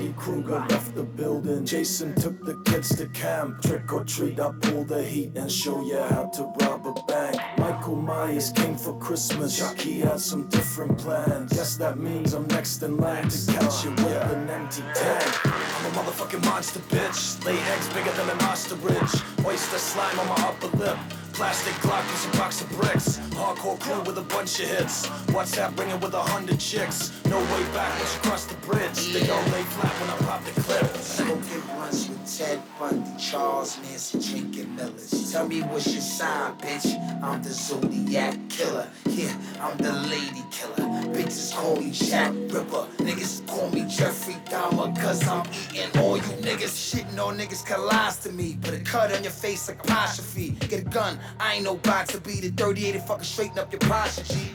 Freddy Krueger left the building. Jason took the kids to camp. Trick or treat, I pull the heat and show you how to rob a bank. Michael Myers came for Christmas. Chucky had some different plans. Guess that means I'm next in line to catch you with an empty tank. I'm a motherfucking monster, bitch. Lay eggs bigger than an ostrich. Oyster slime on my upper lip. Plastic Glock with a box of bricks. Hardcore crew with a bunch of hits. WhatsApp ringing with a hundred chicks. No way back once you cross the bridge. They gon' lay flat when I pop the clip. Smoking blunts with Ted Bundy, Charles Manson, drinking Millers. Tell me what's your sign, bitch? I'm the Zodiac killer. Yeah, I'm the lady killer. Bitches call me Jack Ripper. Niggas call me Jeffrey Dahmer, cause I'm eating all you niggas. Shitting on niggas can lies to me. Put a cut on your face like apostrophe. Get a gun, I ain't no boxer beat. The 38 and fucking straighten up your posture, G.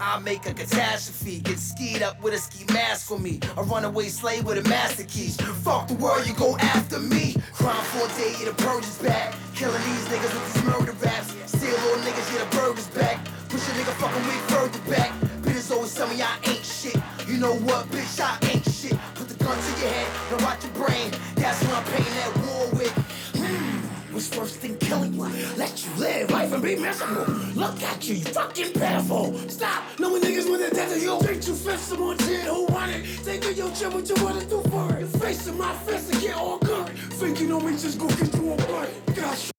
I make a catastrophe. Get skied up with a ski mask for me. A runaway slave with a master keys. Fuck the world, you go after me. Crime for a day, the purge is back. Killing these niggas with these murder raps. Steal little niggas, yeah, the burger's back. Push a nigga fucking way further back. Bitches always tell me I ain't shit. You know what, bitch, I ain't shit. Put the gun to your head and watch your brain. You? Let you live life and be miserable. Look at you, you fucking pitiful. Stop knowing niggas with a dead of you. Think you fist someone shit who want it. Think of your chip, what you wanna do for it. You facing my fist and get all good. Thinking on me, just go get you a blunt. Gosh.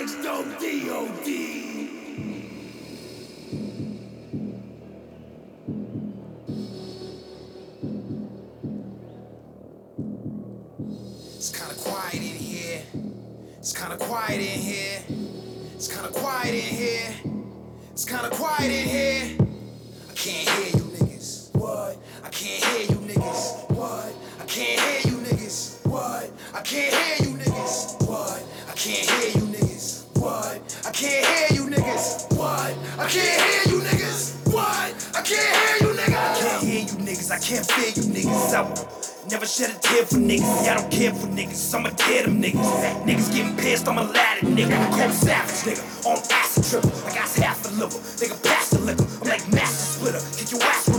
D.O.D. It's kinda quiet in here. It's kinda quiet in here. It's kinda quiet in here. It's kinda quiet in here. Never shed a tear for niggas. Yeah, I don't care for niggas. I'ma tear them niggas. Niggas getting pissed, I'm a ladder nigga. Cold savage nigga. On acid trip. I got half a liver. Nigga, pass the liquor. I'm like master splitter. Kick your ass,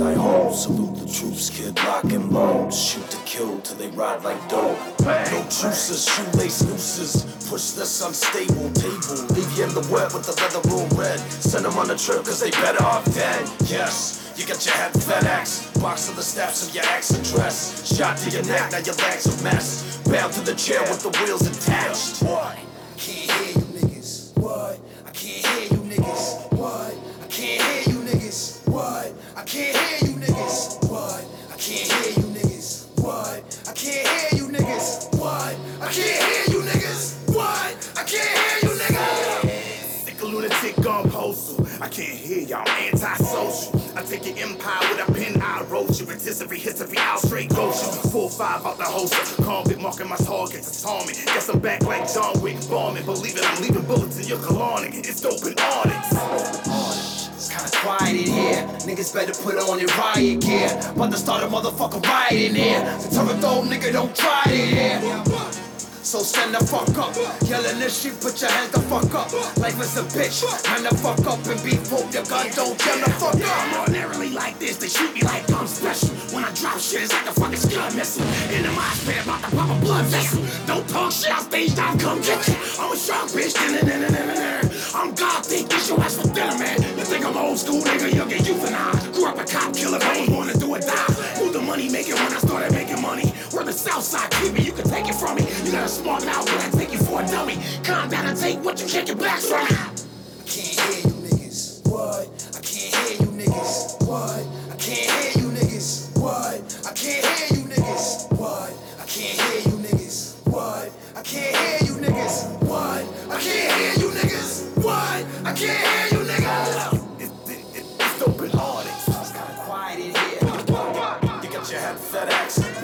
I hold. Salute the troops, kid, lock and load. Shoot to kill till they ride like dope. No juices, shoelace nooses. Push this unstable table. Leave you in the wet with the leather all red. Send them on a trip cause they better off dead. Yes. You got your head FedEx, box to the steps of your ex address. Shot to your neck, now your legs a mess. Bound to the chair with the wheels attached. What? Can't hear you niggas. What? I can't hear I can't hear you niggas. What? I can't hear you niggas. What? I can't hear you niggas. What? I can't hear you niggas. What? I can't hear you niggas. Sick a lunatic gone postal. I can't hear y'all antisocial. I take your empire with a pen, I wrote you. Rotisserie, history, I'll straight ghost you. Full five out the holster. Convict marking my target to storm me. Guess I'm back like John Wick bombing. Believe it, I'm leaving bullets in your colonic. It's dope and onyx. It's kinda quiet in here. Niggas better put on their riot gear. About to start a motherfucking riot in here. So tell a dog nigga don't try it in here. So stand the fuck up. Yelling this shit, put your hands the fuck up. Life is a bitch. Hand the fuck up and be pulled your gun. Don't jam the fuck I'm up. ordinarily like this, they shoot me like I'm special. When I drop shit, it's like a fucking scud missile. In the mosh pit, about to pop a blood vessel. Don't talk shit, I'll stage down, come get you. I'm a shark bitch, I'm gothic, get your ass for dinner, man. You think I'm old school, nigga, you'll get euthanized. Grew up a cop killer, I was born to do or die. Who the money making when I started making money? Where the south side me, you can take it from me. You got a smart mouth, but I take you for a dummy. Calm down and take what you can't get back from. I can't hear you niggas. What? I can't hear you niggas. What? I can't hear you niggas. What? I can't hear you niggas. What? I can't hear you niggas. What? I can't hear you niggas. What? I can't hear you niggas. What? I can't hear you niggas. It, it, it, it's dope artists. It's kinda quiet in here. You got your head fed accent.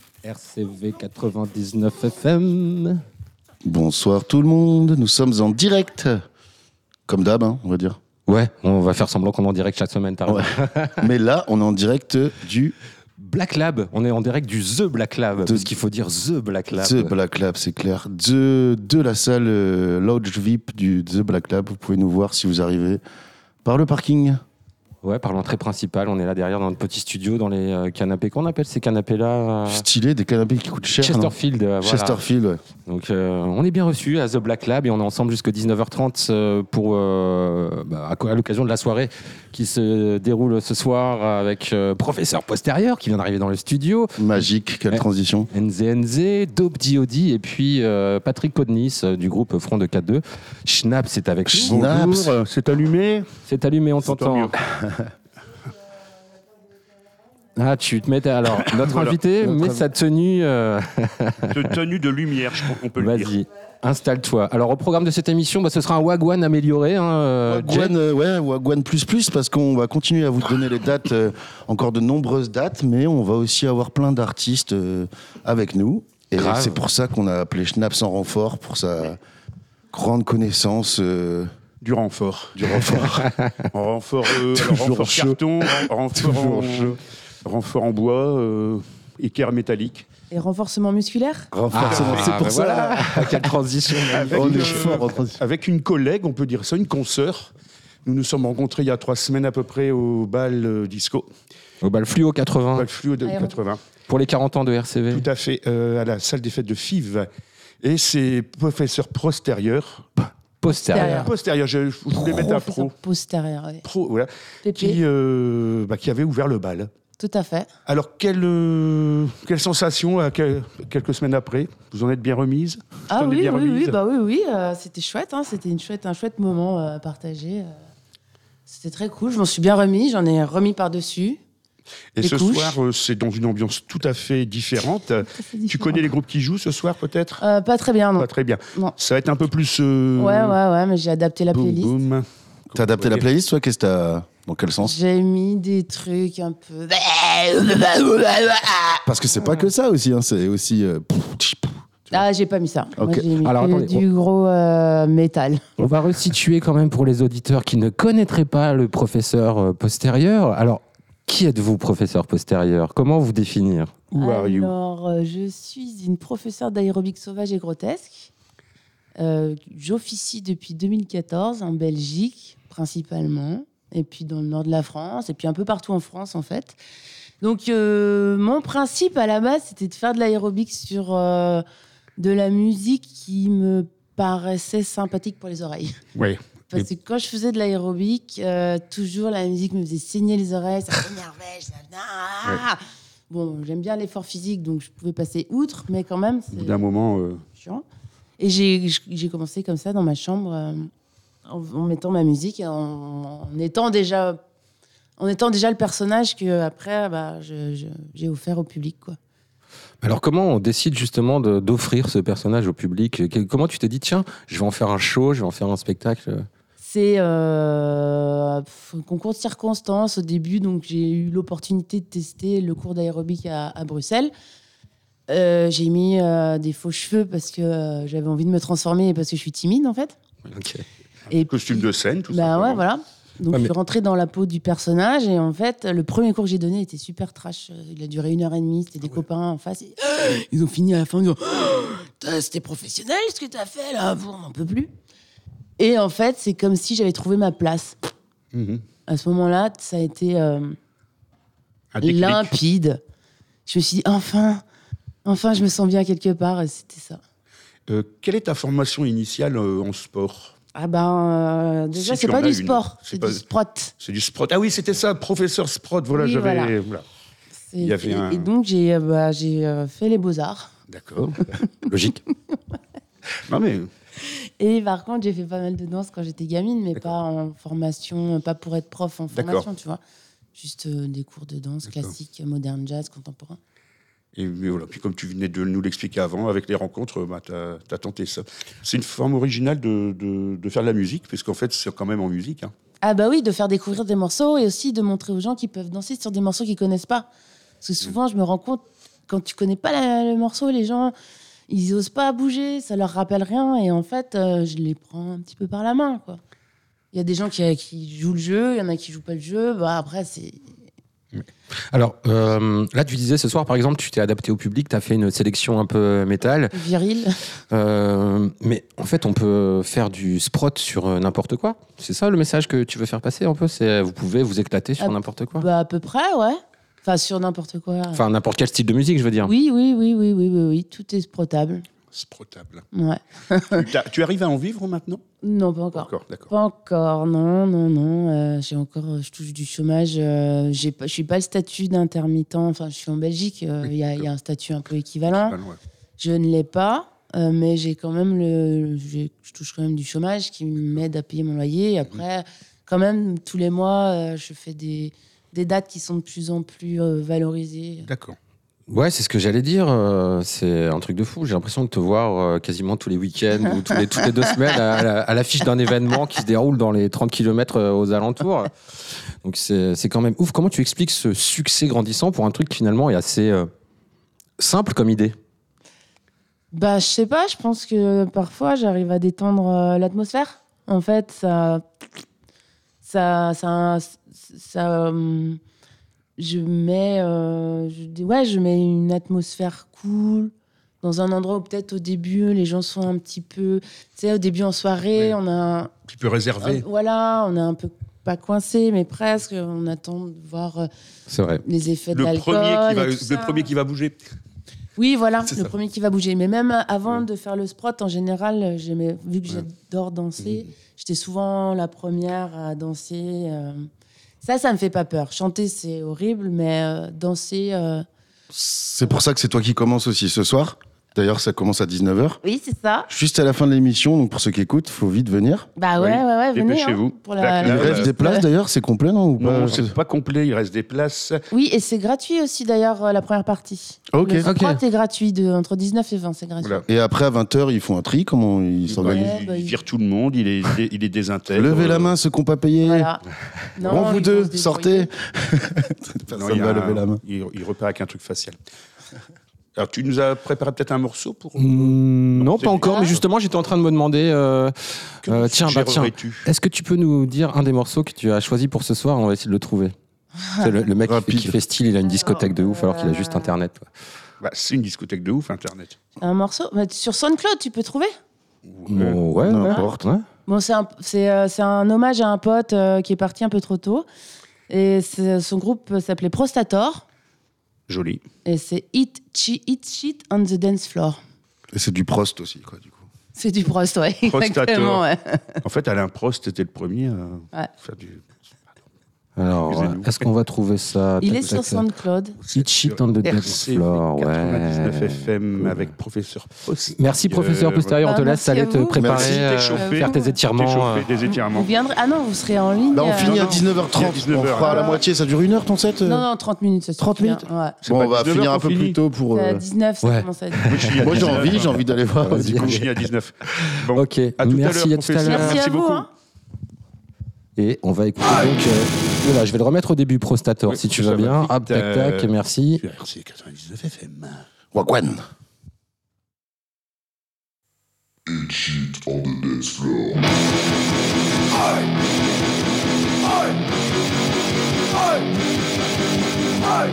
RCV 99 FM. Bonsoir tout le monde, nous sommes en direct. Comme d'hab, hein, on va dire. Ouais, on va faire semblant qu'on est en direct chaque semaine, t'as raison. Ouais. Mais là, on est en direct du Black Lab, on est en direct du The Black Lab, parce qu'il faut dire The Black Lab. The Black Lab, c'est clair. De, de la salle euh, Lodge VIP du The Black Lab. Vous pouvez nous voir si vous arrivez par le parking. Ouais, par l'entrée principale, on est là derrière dans notre petit studio, dans les euh, canapés. Qu'on appelle ces canapés-là euh, Stylé, des canapés qui coûtent cher. non Chesterfield. euh, voilà. Chesterfield, ouais. Donc euh, on est bien reçus à The Black Lab et on est ensemble jusqu'à 19h30 euh, pour euh, bah, à, l'occasion de la soirée qui se déroule ce soir avec euh, Professeur Postérieur qui vient d'arriver dans le studio, Magique, quelle transition. NZNZ, Dope D.O.D. et puis euh, Patrick Codnis du groupe Front de 4-2. Schnapp c'est avec euh, c'est allumé. C'est allumé, on t'entend. Ah, tu te mets. Alors, notre Voilà. invité Notre met sa tenue. euh, De tenue de lumière, je crois qu'on peut le dire. Vas-y, installe-toi. Alors, au programme de cette émission, bah, ce sera un Wagwan amélioré. Hein, euh. Wagwan, euh, ouais, Wagwan plus plus, parce qu'on va continuer à vous donner les dates, euh, encore de nombreuses dates, mais on va aussi avoir plein d'artistes euh, avec nous. Et c'est pour ça qu'on a appelé Schnaps en renfort, pour sa grande connaissance euh, Du renfort. du renfort. En renfort, euh, alors, renfort chaud. carton, ren- renfort, en, renfort en bois, euh, équerre métallique. Et renforcement musculaire? Renforcement, Ah, c'est pour bah ça. voilà. Quelle transition. Avec, On est euh, fort en transition. avec une collègue, on peut dire ça, une consoeur. Nous nous sommes rencontrés il y a trois semaines à peu près au bal euh, disco, Au bal fluo 80 bal fluo de Aéro. 80. pour les 40 ans de RCV. Tout à fait, euh, à la salle des fêtes de FIV. Et c'est professeur postérieur. Postérieur. Postérieur, je, je voulais mettre un pro. postérieur, ouais. Pro, voilà. Qui, euh, bah, qui avait ouvert le bal. tout à fait. Alors, quelle, euh, quelle sensation à quel- quelques semaines après Vous en êtes bien remise Ah oui, bien oui, oui, bah oui, oui, euh, c'était chouette, hein, c'était une chouette, un chouette moment euh, à partager. euh. C'était très cool, je m'en suis bien remis, j'en ai remis par-dessus. Et Les ce couches. soir, euh, c'est dans une ambiance tout à fait différente. Tu connais les groupes qui jouent ce soir, peut-être? Euh, Pas très bien, non. Pas très bien. Non. Ça va être un peu plus. euh, Ouais, ouais, ouais, mais j'ai adapté la boum, playlist. boum. T'as adapté la playlist, toi? Qu'est-ce que t'as. Dans quel sens? J'ai mis des trucs un peu. Parce que c'est pas que ça aussi, hein, c'est aussi. euh, Ah, j'ai pas mis ça. Moi, Ok. j'ai mis Alors, attendez, du gros euh, métal. On va resituer quand même pour les auditeurs qui ne connaîtraient pas le professeur postérieur. Alors, qui êtes-vous, professeur postérieur? Comment vous définir? Who are you? Alors, euh, je suis une professeure d'aérobic sauvage et grotesque. Euh, J'officie depuis 2014 en Belgique, principalement, et puis dans le nord de la France, et puis un peu partout en France, en fait. Donc, euh, mon principe à la base, c'était de faire de l'aérobic sur euh, de la musique qui me paraissait sympathique pour les oreilles. Ouais. Parce que quand je faisais de l'aérobic, euh, toujours la musique me faisait saigner les oreilles, ça m'énervait. Ah Bon, j'aime bien l'effort physique, donc je pouvais passer outre, mais quand même, Au bout d'un moment. euh, chiant. Et j'ai commencé comme ça dans ma chambre, euh, en, en mettant ma musique, et en, en étant déjà, en étant déjà le personnage que après, bah, j'ai offert au public, quoi. Alors, comment on décide justement d'offrir ce personnage au public? Comment tu t'es dit, tiens, je vais en faire un show, je vais en faire un spectacle? C'est euh, un concours de circonstances au début, donc j'ai eu l'opportunité de tester le cours d'aérobic à, à Bruxelles. Euh, j'ai mis euh, des faux cheveux parce que euh, j'avais envie de me transformer et parce que je suis timide en fait. Ok. Et costume puis- de scène, tout Bah simplement. ouais, voilà. Donc Ouais, je mais- suis rentrée dans la peau du personnage et en fait, le premier cours que j'ai donné était super trash. Il a duré une heure et demie, c'était des copains en face. et- Ils ont fini à la fin en disant T'as- C'était professionnel ce que t'as fait là, bon, on n'en peut plus. Et en fait, c'est comme si j'avais trouvé ma place. Mhm. À ce moment-là, ça a été euh, limpide. Je me suis dit, enfin, Enfin, je me sens bien quelque part, c'était ça. Euh, quelle est ta formation initiale euh, en sport? Ah ben, euh, déjà, Si c'est pas du sport, C'est pas- du sprot. C'est du sprot. Ah oui, c'était ça, professeur sprot. Voilà, Oui, j'avais. voilà. Il y avait et, un- et donc, j'ai bah, fait les beaux-arts. D'accord. Logique. non mais Et par contre, j'ai fait pas mal de danse quand j'étais gamine, mais pas en formation, pas pour être prof en formation, tu vois. Juste euh, des cours de danse classique, moderne, jazz, contemporain. Et voilà. Puis comme tu venais de nous l'expliquer avant, avec les rencontres, bah, tu as, tenté ça. C'est une forme originale de, de- de faire de la musique, puisqu'en fait, c'est quand même en musique. hein. Ah bah oui, de faire découvrir des morceaux et aussi de montrer aux gens qu'ils peuvent danser sur des morceaux qu'ils connaissent pas. Parce que souvent, je me rends compte, quand tu connais pas la- le morceau, les gens, ils osent pas bouger, ça leur rappelle rien. Et en fait, euh, je les prends un petit peu par la main, quoi. Il y a des gens qui, qui jouent le jeu, il y en a qui jouent pas le jeu. Bah après, c'est... Alors, euh, là, tu disais ce soir, par exemple, tu t'es adapté au public, tu as fait une sélection un peu métal. viril. Euh, mais en fait, on peut faire du sprot sur euh, n'importe quoi. C'est ça le message que tu veux faire passer un peu? C'est vous pouvez vous éclater sur Ah, n'importe quoi? Bah à peu près, ouais. Enfin, sur n'importe quoi. Enfin, n'importe quel style de musique, je veux dire. oui, oui, oui, oui, oui, oui, oui, tout est sprotable. Sprotable. Ouais. tu, arrives à en vivre maintenant? Non, pas encore. D'accord, d'accord. Pas encore, non, non, non. euh, j'ai encore, euh, je touche du chômage. euh, j'ai pas, je suis pas le statut d'intermittent. Enfin, je suis en Belgique. euh, Il Oui, y, a, il y a un statut un peu équivalent. Ouais. Je ne l'ai pas, euh, mais j'ai quand même le, je touche quand même du chômage qui m'aide à payer mon loyer. Et après, quand même, tous les mois, euh, je fais des, des dates qui sont de plus en plus euh, valorisées. D'accord. Ouais, c'est ce que j'allais dire. euh, c'est un truc de fou. J'ai l'impression de te voir euh, quasiment tous les week-ends ou tous les, toutes les deux semaines à, la- à l'affiche d'un événement qui se déroule dans les 30 km aux alentours. Donc c'est c'est quand même ouf. Comment tu expliques ce succès grandissant pour un truc qui finalement est assez euh, simple comme idée? Bah, je sais pas, je pense que parfois j'arrive à détendre euh, l'atmosphère. En fait, ça. Ça. Ça. Ça, euh, je mets. euh, je, dis- ouais, je mets une atmosphère cool. Dans un endroit où peut-être au début les gens sont un petit peu. Tu sais, au début en soirée, on a. un- Un petit peu réservé. voilà, on est un peu. Pas coincé, mais presque. On attend de voir euh, C'est vrai. les effets de le, l'alcool. premier qui va, et tout le premier qui va bouger. Oui, voilà, C'est le ça. premier qui va bouger. Mais même avant Ouais. de faire le sprot, en général, j'aimais, vu que Ouais. j'adore danser, j'étais souvent la première à danser. euh. Ça, ça me fait pas peur. Chanter, c'est horrible, mais euh, danser. euh, C'est pour ça que c'est toi qui commence aussi ce soir? D'ailleurs, ça commence à 19h. Oui, c'est ça. Juste à la fin de l'émission, donc pour ceux qui écoutent, faut vite venir. Bah ouais, Oui, ouais, ouais, venez. dépêchez-vous. hein, pour La la, Il la- reste ouais. des places d'ailleurs, c'est complet non ou pas Non, c'est pas complet, il reste des places. Oui, et c'est gratuit aussi, d'ailleurs, euh, la première partie. Ok. Le Ok. est gratuit, de, entre 19 et 20, c'est gratuit. Voilà. Et après, à 20h, ils font un tri. Comment ils s'organisent Ouais, il, bah, il il- vire tout le monde, il est, il est, il est désintègre. Levez la main, ceux qui n'ont pas payé. Voilà. Bon, Non, vous ils deux, vont se sortez. débrouiller. Personne Non, il, y va a lever la main. il, il repart avec un truc facial. Alors, tu nous as préparé peut-être un morceau pour. Mm, non, pas encore, mais justement, j'étais en train de me demander. euh, Que euh, tiens, bah, tiens. Est-ce que tu peux nous dire un des morceaux que tu as choisi pour ce soir? On va essayer de le trouver. C'est le, le mec qui qui fait style, il a une discothèque de ouf alors qu'il a juste internet. quoi. Bah, C'est une discothèque de ouf, Internet. Un morceau bah, Sur SoundCloud, tu peux trouver? Bon, ouais, ouais, n'importe. ouais. Bon, c'est un, euh, un hommage à un pote euh, qui est parti un peu trop tôt. Et son groupe s'appelait Prostator. Joli. Et c'est Eat, Chi- Eat Shit on the Dance Floor. Et c'est du Prost aussi, quoi, du coup. C'est du Prost, ouais. Exactement, ouais. En fait, Alain Prost était le premier à Ouais. faire du. Alors, euh, est-ce qu'on va trouver ça? Il est sur. SoundCloud. Shit on the dance floor, 99 ouais. FM Cool. avec professeur Post. Merci professeur Postérieur, on te Bah, laisse merci aller à te préparer, Merci. euh, faire tes étirements. euh. des étirements. Ah non, vous serez en ligne. Là, on euh, finit à non, 19h30. il y a On 19h, fera à la moitié. Ça dure une heure ton set euh Non, non, 30 minutes. Ça 30 suffit, hein. minutes. C'est Bon, on va 19 finir un peu plus tôt pour. C'est à euh, 19, ça commence à être. Moi, j'ai 19. envie, j'ai envie d'aller voir. Du coup. Je finis à 19. Bon, Ok, merci, à tout à l'heure. Merci, à vous. beaucoup. hein. Et on va écouter donc. Je vais le remettre au début, Prostator, Oui, si tu ça veux va bien. vite, Hop, tac, tac, euh, merci. Sur RC 99 FM. Wagwan. I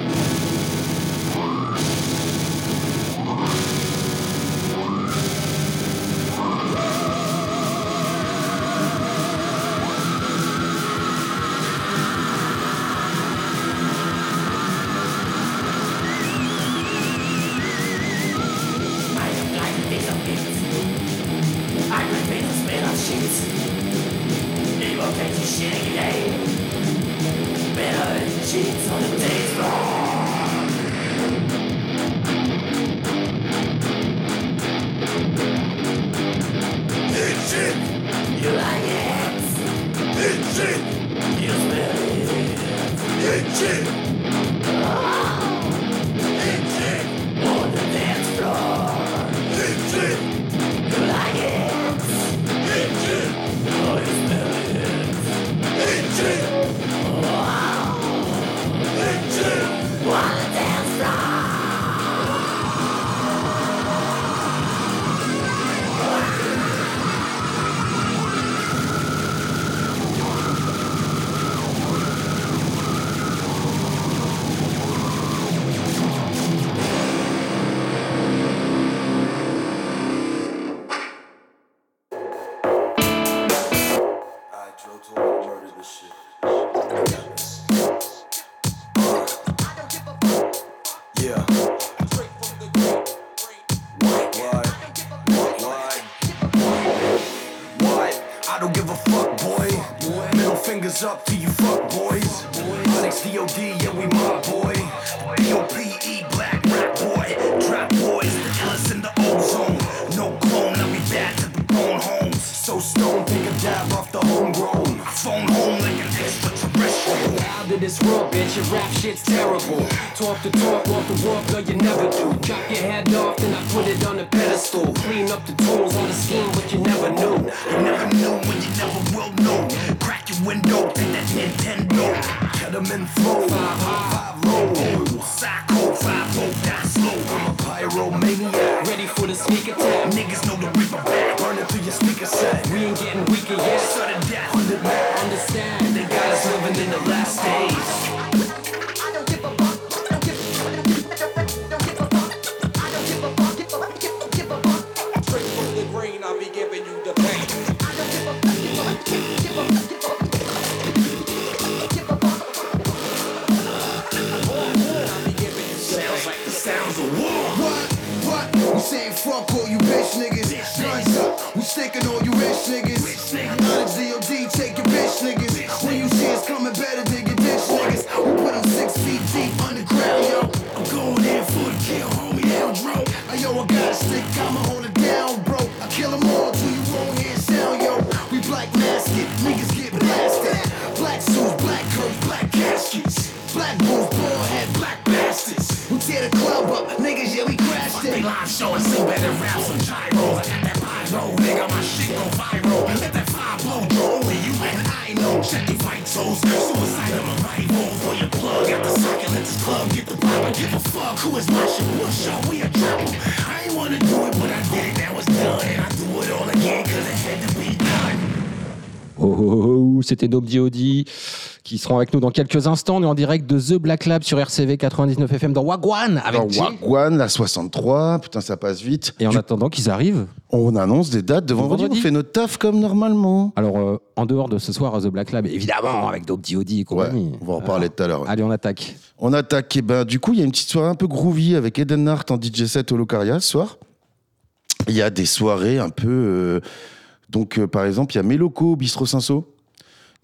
up up, c'était Dope D.O.D. qui seront avec nous dans quelques instants. On est en direct de The Black Lab sur RCV 99 FM dans Wagwan avec Jay. Wagwan, la 63, putain, ça passe vite. Et en Du- attendant qu'ils arrivent, on annonce des dates de vendredi. vendredi. On fait notre taf comme normalement. alors euh, en dehors de ce soir à The Black Lab, évidemment avec Dope D.O.D. et Ouais, compagnie. on va en reparler tout à l'heure. Allez, on attaque. On attaque. Et ben, du coup, il y a une petite soirée un peu groovy avec Eden Hart en DJ set au Locaria ce soir. Il y a des soirées un peu. euh, donc, euh, par exemple, il y a Méloco au Bistro Cinso.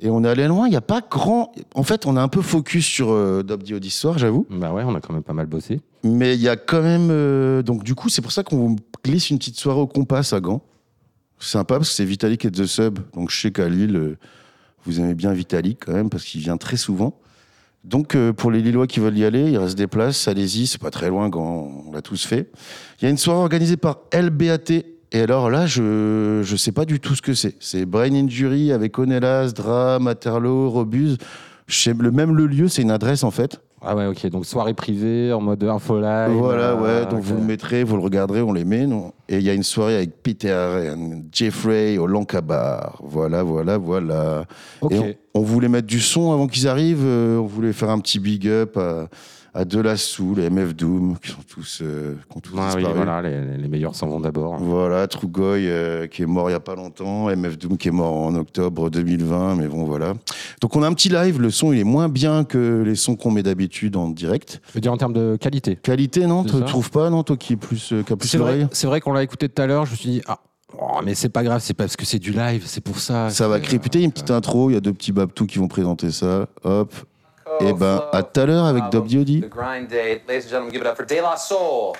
Et on est allé loin. Il n'y a pas grand. En fait, on a un peu focus sur euh, ce soir, j'avoue. Bah ouais, on a quand même pas mal bossé. Mais il y a quand même. euh, donc, du coup, c'est pour ça qu'on vous glisse une petite soirée au Compass à Gand. C'est sympa parce que c'est Vitalik et The Sub. Donc, je sais qu'à Lille, euh, vous aimez bien Vitalik quand même parce qu'il vient très souvent. Donc, euh, pour les Lillois qui veulent y aller, il reste des places. Allez-y, c'est pas très loin, Gand, on l'a tous fait. Il y a une soirée organisée par LBAT. Et alors là, je je sais pas du tout ce que c'est. C'est Brain Injury avec Onelas, Dra, Materlo, Robuse. Le même le lieu, c'est une adresse en fait. Ah ouais, ok. Donc soirée privée en mode info live. Voilà, euh, ouais. Donc vous le mettrez, vous le regarderez, on les met. Non Et il y a une soirée avec Peter Jeffrey au Lancabar. Voilà, voilà, voilà. Ok. Et on, on voulait mettre du son avant qu'ils arrivent. euh, on voulait faire un petit big up à, à De La Soul, MF Doom, qui sont tous, euh, qui ont tous Ah oui, voilà, les, les meilleurs s'en vont d'abord. Voilà, Trougoy euh, qui est mort il y a pas longtemps, MF Doom qui est mort en octobre 2020, mais bon voilà. Donc on a un petit live, le son il est moins bien que les sons qu'on met d'habitude en direct. Je veux dire en termes de qualité. Qualité non, tu trouves pas non, toi qui est plus euh, qui a plus C'est vrai, vrai qu'on l'a écouté tout à l'heure. Je me suis dit, ah, Oh, mais c'est pas grave, c'est parce que c'est du live, c'est pour ça. Ça va créputer, une petite intro, il y a deux petits babtous qui vont présenter ça. Hop. Et ben, à tout à l'heure avec Dob Diodi. The grind date. Ladies and gentlemen, give it up for De La Soul.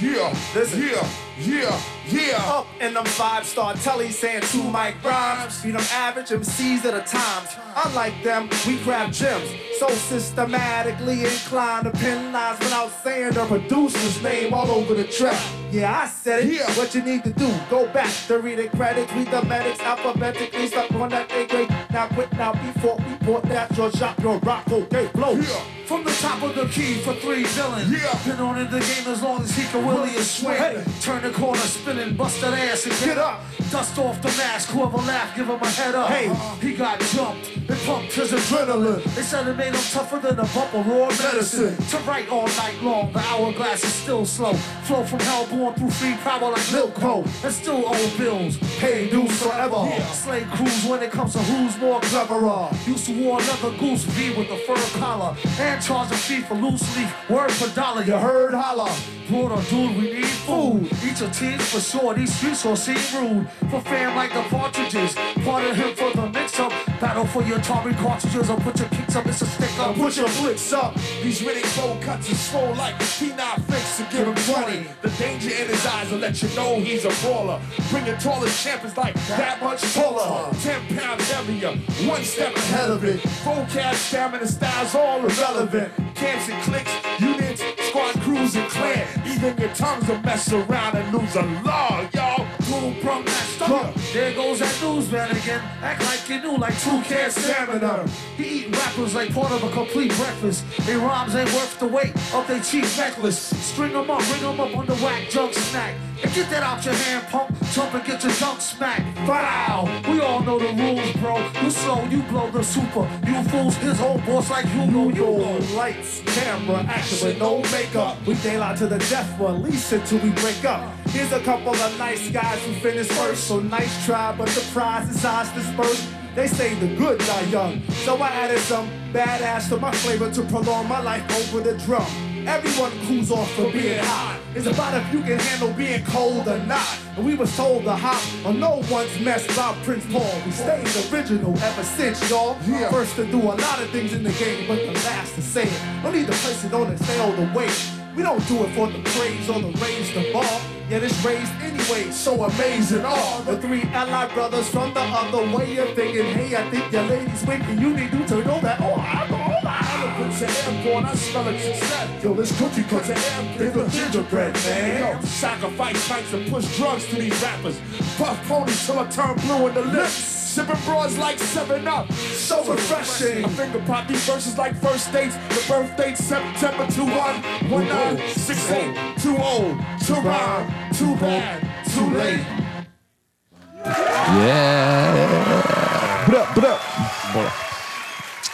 Yeah, listen. Yeah, yeah, yeah. Up in them five star telly saying two mic rhymes. Beat them average MCs at a time. Unlike them, we grab gems. So systematically inclined to pin lines without saying the producer's name all over the track. Yeah, I said it. Yeah. What you need to do, go back to read the credits, read the medics alphabetically. Stuck on that A grade. Now quit now before we bought that. Your shop, your rock, okay, blow. Yeah. From the top of the key for three villains. Yeah. Been on in the game as long as he can willy and swing. Hey. Turn the corner, spinning, bust that ass and get, up. Dust off the mask, whoever laugh, give him a head up. Hey, he got jumped and pumped his adrenaline. They said it made him tougher than a bump of raw medicine. To write all night long, the hourglass is still slow. Flow from hell born through free power like Milk Co. And still owe bills, pay dues forever. Yeah. Slay crews when it comes to who's more cleverer. Used to war another goose V with a fur collar. And charge a fee for loose leaf, word for dollar, you heard holla. Broad dude, we need food. Eat your teams for sure, these streets all seem rude. For fam like the partridges, part of him for the mix up. Battle for your Atari cartridges, or put your kicks up, it's a stick up. Put your flicks up. These really cold cuts are swole like P9 flicks to give him 20. The danger in his eyes will let you know he's a brawler. Bring your tallest champ is like that much taller. 10 pounds heavier, one step ahead of it. Vocab, stamina, styles all irrelevant. Camps and clicks, units, squad crews and clan. Even your tongues will mess around and lose a law, y'all. From that stomach. There goes that newsman again. Act like you knew, like two can stamina. He eating rappers like part of a complete breakfast. They rhymes ain't worth the weight of their cheap necklace. String them up, ring them up on the whack junk snack. And get that out your hand, punk. Jump and get your junk smacked. Foul. We all know the rules, bro. You slow, you blow the super. You fools, his whole boss like you know you know. Lights, camera, action with no makeup. We daylight to the death, but at least until we break up. Here's a couple of nice guys who finished first. So nice try, but the prize is ours dispersed. They say the good die young. So I added some badass to my flavor to prolong my life over the drum. Everyone cools off for being hot. It's about if you can handle being cold or not. And we was told to hop on no one's mess about Prince Paul. We stayed original ever since, y'all. First to do a lot of things in the game, but the last to say it. No need to place it on and stay all the way. We don't do it for the praise or the raise the bar. Yet it's raised anyway, so amazing. All the three allied brothers from the other way of thinking, hey, I think your lady's winking. You need to turn know that. Oh, I know oh, Eloquence and I smell it success. Yo, this cookie cuts an air, a gingerbread, man. Yo, sacrifice fights and push drugs to these rappers. Puff ponies till I turn blue in the lips. Sipping broads like 7 Up. So refreshing. I finger pop these verses like first dates. The birth date September 21. 19, 68, too old, too rhyme, too bad, too late.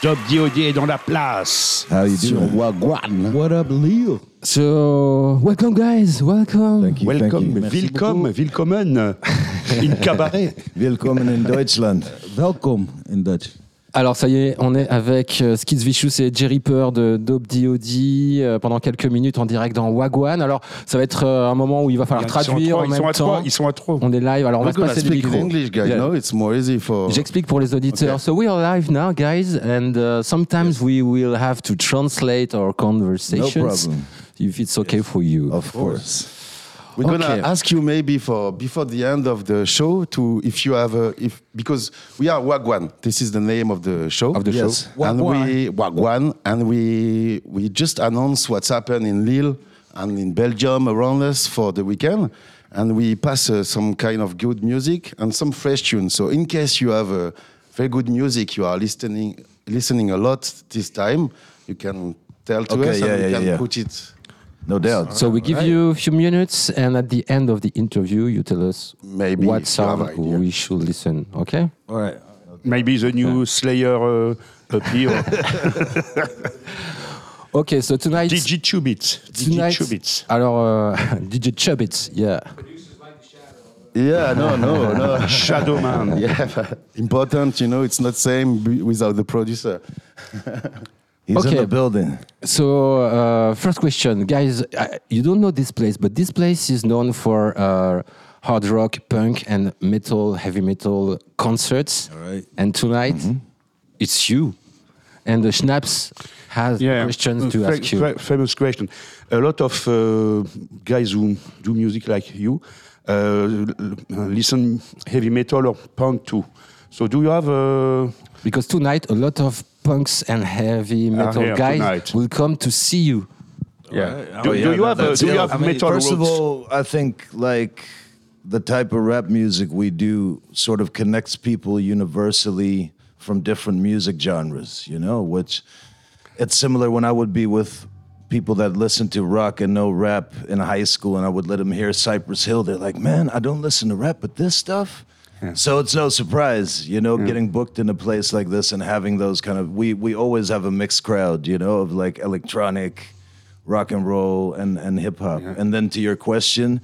Job DOD est dans la place. How you doing? Wagwan. What up, Leo? So, welcome guys, welcome. Thank you, Welcome, thank you. Merci welcome, beaucoup. willkommen in cabaret. Willkommen in Deutschland. Welkom in Dutch. Alors ça y est, on est avec euh, Skids Vicious et Jerry Purr de Dope D.O.D. euh, pendant quelques minutes en direct dans Wagwan. Alors ça va être euh, un moment où il va falloir Ils sont à traduire trois, en ils même sont à temps. trois, ils sont à trois. On est live, alors on We're va se passer in micro. English, guys. Yeah. No, it's more easy for. J'explique pour les auditeurs. Okay. So we are live now, guys, and uh, sometimes we will have to translate our No conversations. problem. if it's okay for you. Of course. We're Okay. gonna ask you maybe for before the end of the show to if you have a if because we are Wagwan. This is the name of the show. Of the Yes. show. and we Wagwan, and we we just announced what's happened in Lille and in Belgium around us for the weekend, and we pass uh, some kind of good music and some fresh tunes. So in case you have uh, very good music, you are listening listening a lot this time, you can tell to Okay, us yeah, and we yeah, can yeah. put it. No doubt. So we give you a few minutes, and at the end of the interview, you tell us Maybe what if you have song we should listen. Okay? All right. Maybe the new Slayer uh, appeal. Okay. So tonight, DJ Chubits. DJ tonight. Chubits. Alors uh, DJ Chubbits, yeah. Yeah, no, no, no. Shadow Man. Yeah, important, you know, it's not same b- without the producer. He's Okay. in the building. So, uh, first question, guys. I, you don't know this place, but this place is known for uh, hard rock, punk, and metal, heavy metal concerts. All right. And tonight, it's you. And the Schnapps has questions to fa- ask you. fa- famous question. A lot of uh, guys who do music like you uh, l- l- listen heavy metal or punk too. So do you have uh, Because tonight, a lot of punks and heavy ah, metal here guys tonight. will come to see you. yeah? Oh, do, do yeah, you have that's do you have I mean, metal First of all, I think like the type of rap music we do sort of connects people universally from different music genres, you know, which it's similar when I would be with people that listen to rock and no rap in high school and I would let them hear Cypress Hill. They're like, man, I don't listen to rap, but this stuff. So it's no surprise, you know, getting booked in a place like this and having those kind of we we always have a mixed crowd, you know, of like electronic, rock and roll and and hip hop. And then to your question,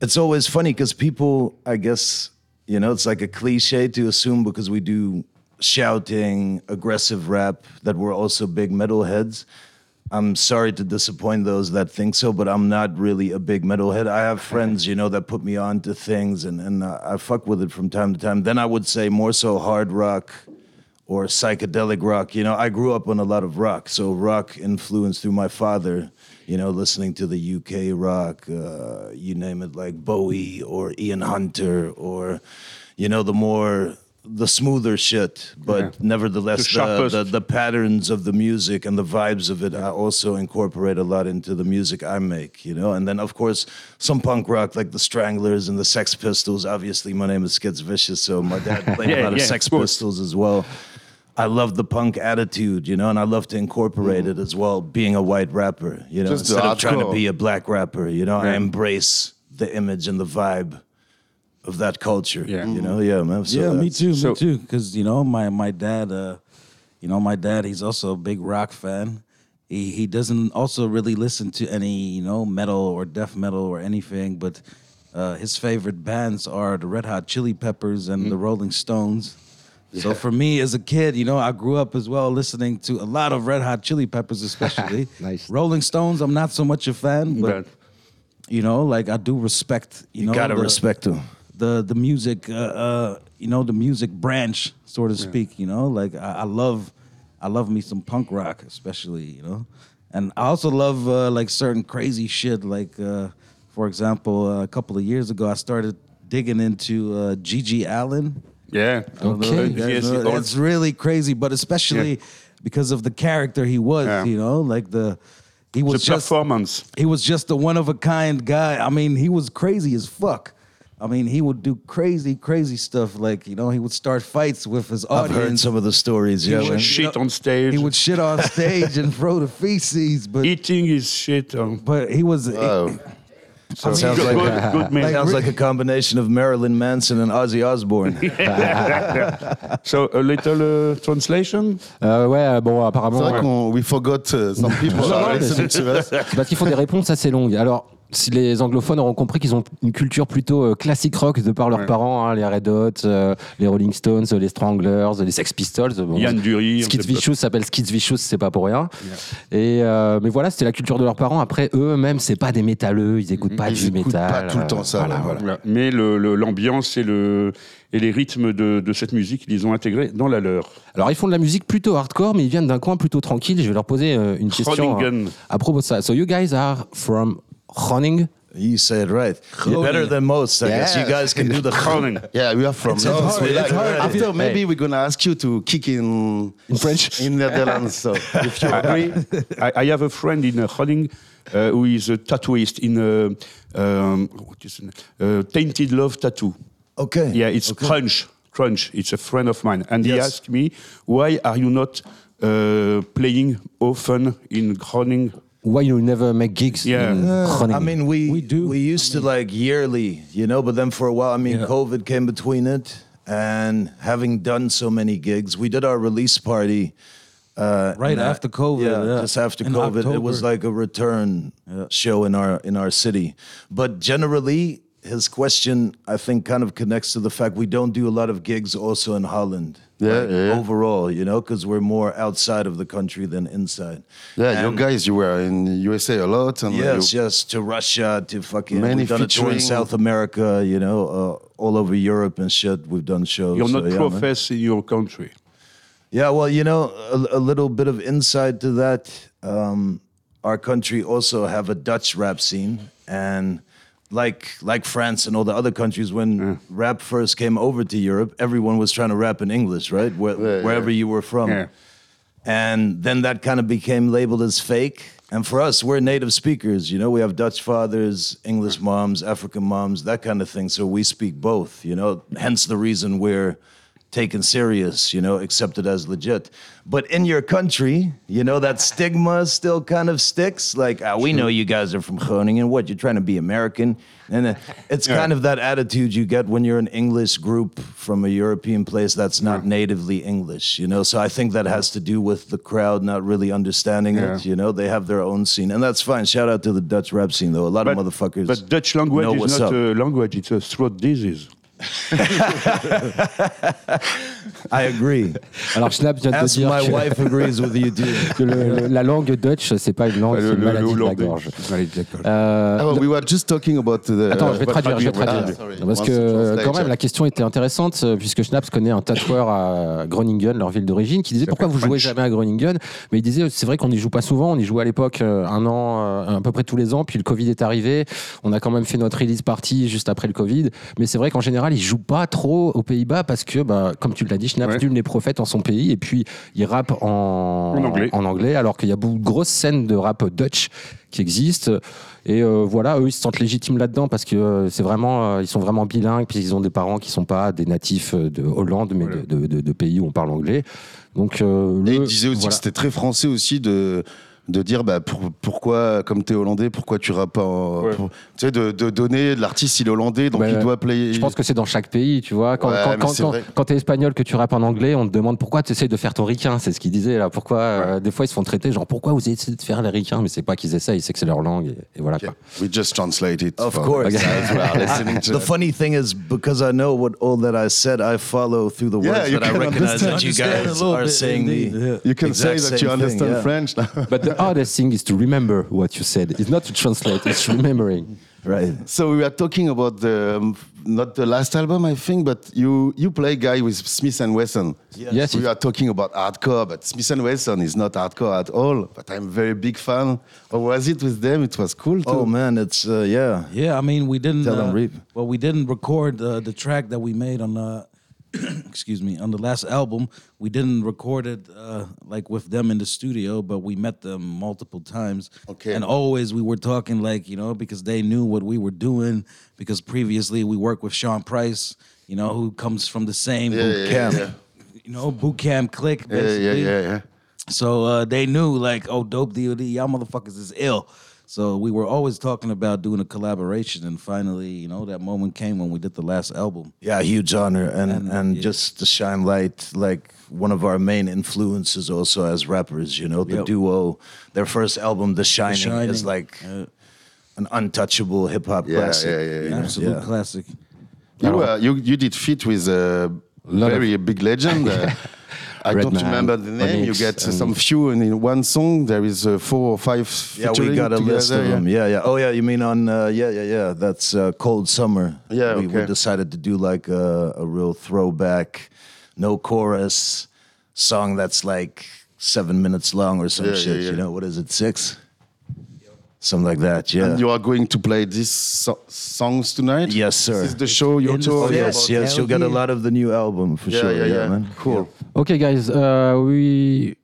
it's always funny because people, I guess, you know, it's like a cliche to assume because we do shouting, aggressive rap that we're also big metalheads. I'm sorry to disappoint those that think so, but I'm not really a big metalhead. I have friends, you know, that put me on to things and, and uh, I fuck with it from time to time. Then I would say more so hard rock or psychedelic rock. You know, I grew up on a lot of rock, so rock influence through my father. You know, listening to the UK rock, uh, you name it, like Bowie or Ian Hunter, or you know, the more the smoother shit, but Yeah. nevertheless, The the, the, patterns of the music and the vibes of it, I also incorporate a lot into the music I make, you know. And then, of course, some punk rock like the Stranglers and the Sex Pistols. Obviously, my name is Skits Vicious, so my dad played Yeah, a lot of yeah, Sex of. Pistols as well. I love the punk attitude, you know, and I love to incorporate mm. it as well, being a white rapper, you know, Just instead of trying to be a black rapper, you know, I embrace the image and the vibe of that culture, Yeah. you know, yeah, man. So yeah, me too, so- me too. Because you know, my my dad, uh, you know, my dad, he's also a big rock fan. He he doesn't also really listen to any you know metal or death metal or anything, but uh, his favorite bands are the Red Hot Chili Peppers and the Rolling Stones. So for me as a kid, you know, I grew up as well listening to a lot of Red Hot Chili Peppers, especially. Nice. Rolling Stones, I'm not so much a fan, but But- you know, like I do respect. You, You know, gotta the- respect them. The the music, uh, uh, you know, the music branch, so to speak. You know, like I, I love, I love me some punk rock, especially. You know, and I also love uh, like certain crazy shit. Like, uh, for example, uh, a couple of years ago, I started digging into uh, Gigi Allen. Yeah. I don't know Okay. if you guys Yes, know, it it's really crazy, but especially because of the character he was. Yeah. You know, like the he the was just performance. he was just a one of a kind guy. I mean, he was crazy as fuck. I mean, he would do crazy, crazy stuff. Like you know, he would start fights with his I've heard some of the stories, yeah. would man. shit on stage. He would shit on stage and throw the feces, but eating his shit. Um, but he was. Oh. so sounds good, like- good, good man. Sounds like a combination of Marilyn Manson and Ozzy Osbourne. so a little uh, translation. Euh, ouais, bon, C'est apparemment. vrai qu'on we forgot uh, some people Non, non, are mais listening to us. C'est parce qu'ils font des réponses assez longues. Alors, si les anglophones auront compris qu'ils ont une culture plutôt euh, classique rock de par leurs Ouais. parents, hein, les Red Hot, euh, les Rolling Stones, les Stranglers, les Sex Pistols. Bon, Yann Dury. Skids Vicious s'appelle Skids Vicious, c'est pas pour rien. Et euh, mais voilà, c'était la culture de leurs parents. Après, eux-mêmes, c'est pas des métalleux, ils écoutent pas Ils du écoutent métal. pas tout le temps ça, Voilà, ouais, voilà. Voilà. Mais le- le- l'ambiance et, le, et les rythmes de, de cette musique, ils les ont intégrés dans la leur. Alors, ils font de la musique plutôt hardcore, mais ils viennent d'un coin plutôt tranquille. Je vais leur poser euh, une question hein, à propos de ça. So, you guys are from Groningen. You say it right. You're better than most, I guess. Yeah. You guys can do the Groningen. Yeah, we are from. It's No, hard, it's hard. After, maybe we're gonna ask you to kick in In French? in Netherlands. So if you agree, I, I have a friend in uh, Groningen uh, who is a tattooist in uh, um, what is it? Uh, Tainted Love Tattoo. Okay. Yeah, it's okay. Crunch. Crunch. It's a friend of mine, and he asked me, "Why are you not uh, playing often in Groningen?" Why you never make gigs Yeah. in I mean, we We do. We used to like yearly, you know, but then for a while, I mean, Yeah. COVID came between it, and having done so many gigs, we did our release party. Uh, Right in, after COVID, yeah. just after In COVID, it was like a return show in our in our city. But generally, his question, I think, kind of connects to the fact we don't do a lot of gigs also in Holland. Yeah, like, yeah, yeah. Overall, you know, because we're more outside of the country than inside. Yeah, your And- guys, you were in USA a lot. And Yes, you, yes, to Russia, to fucking. Many we've done a tour in South America, you know, uh, all over Europe and shit. We've done shows. You're so, not yeah, man. profess in your country. Yeah, well, you know, a, a little bit of insight to that. Um, our country also have a Dutch rap scene, and like like France and all the other countries, when rap first came over to Europe, everyone was trying to rap in English, right? Where, yeah. Wherever you were from, Yeah. and then that kind of became labeled as fake. And for us, we're native speakers. You know, we have Dutch fathers, English moms, African moms, that kind of thing. So we speak both. You know, hence the reason we're taken serious, you know, accepted as legit. But in your country, you know, that stigma still kind of sticks. Like, ah, we know you guys are from Groningen. What, you're trying to be American? And uh, it's kind of that attitude you get when you're an English group from a European place that's not natively English, you know? So I think that has to do with the crowd not really understanding Yeah. it, you know? They have their own scene. And that's fine. Shout out to the Dutch rap scene, though. A lot of motherfuckers. But Dutch language is not up. a language; it's a throat disease. I agree. Alors Schnapp vient de As dire my que, wife agrees with you, too. que le- le- la langue Dutch, c'est pas une langue, c'est une maladie de la gorge. Maladie de la gorge. Euh, Ah, we were just talking about the. Attends, je vais traduire, je vais Ah, traduire. sorry. Parce que quand même la question était intéressante euh, puisque Schnaps connaît un tatoueur à Groningen, leur ville d'origine, qui disait pourquoi vous jouez jamais à Groningen? Mais il disait c'est vrai qu'on n'y joue pas souvent, on y jouait à l'époque euh, un an, à peu près tous les ans, puis le Covid est arrivé. On a quand même fait notre release party juste après le Covid. Mais c'est vrai qu'en général ils jouent pas trop aux Pays-Bas parce que, bah, comme tu l'as dit, Schnaps Ouais. nul n'est prophète en son pays et puis il rappe en, En anglais. en anglais, alors qu'il y a beaucoup de grosses scènes de rap Dutch qui existent. Et euh, voilà, eux, ils se sentent légitimes là-dedans parce que euh, c'est vraiment, euh, ils sont vraiment bilingues, puis ils ont des parents qui sont pas des natifs de Hollande, mais Voilà. de, de- de- de pays où on parle anglais. Donc, euh, Et le- il disait aussi voilà. que c'était très français aussi de de dire bah pour- pourquoi comme t'es hollandais pourquoi tu rappes en Ouais. pour- tu sais de, de donner l'artiste il est hollandais donc Ouais, il doit play Je pense que c'est dans chaque pays, tu vois. Quand, Ouais, quand, mais quand, c'est quand, vrai. quand t'es espagnol, que tu rappes en anglais, on te demande pourquoi tu essayes de faire ton ricain. C'est ce qu'il disait là. Pourquoi euh, Des fois, ils se font traiter genre pourquoi vous essayez de faire les ricains? Mais c'est pas qu'ils essayent, c'est que c'est leur langue. Et, et voilà quoi. we just translate it Of for course. the guys who are listening to The funny thing is, because I know what all that I said, I follow through the Yeah, words you that I can recognize understand. that you Understand a guys little are bit, saying indeed, the yeah. you can say that same you understand yeah. French now. But the hardest thing is to remember what you said. It's not to translate, it's remembering. right. So we were talking about the um, not the last album, I think, but you you play guy with Smith and Wesson. Yes, we are talking about hardcore, but Smith and Wesson is not hardcore at all. But I'm very big fan. How was it with them? It was cool too. Oh man, it's uh, yeah. Yeah, I mean, we didn't. Tell 'em, uh, Reap. Well, we didn't record uh, the track that we made on the. excuse me, on the last album, we didn't record it uh, like with them in the studio, but we met them multiple times. Okay. And always we were talking like you know because they knew what we were doing because previously we worked with Sean Price, you know, who comes from the same Yeah, boot yeah, camp, yeah. you know, boot camp clique. Yeah, yeah, yeah, yeah. So uh, they knew, like, oh, dope DOD, y'all motherfuckers is ill. So we were always talking about doing a collaboration, and finally, you know, that moment came when we did the last album. Yeah, huge honor, and And, and, uh, yeah. just to shine light, like one of our main influences also as rappers. You know, the Yep. duo, their first album, The Shining, Shining, is like uh, an untouchable hip hop Yeah, classic. yeah, yeah, you yeah. Absolute Yeah. classic. You, uh, you you did fit with a Lot of- very big legend. I don't Redman, remember the name. you get uh, some few, and in one song there is uh, four or five. Yeah, we got a list of them. Yeah, yeah. Oh, yeah. You mean on? Uh, yeah, yeah, yeah. That's uh, Cold Summer. Yeah, we, we decided to do like a, a real throwback, no chorus song that's like seven minutes long or some Yeah, shit. yeah, yeah. You know what is it? Six. Something like that. Yeah. And you are going to play these so- songs tonight. Yes, sir. This is the show you're in Oh touring yes, yes. Hell You'll get a lot of the new album for Yeah, sure. yeah, yeah. man. Cool. Ok, guys, euh, oui.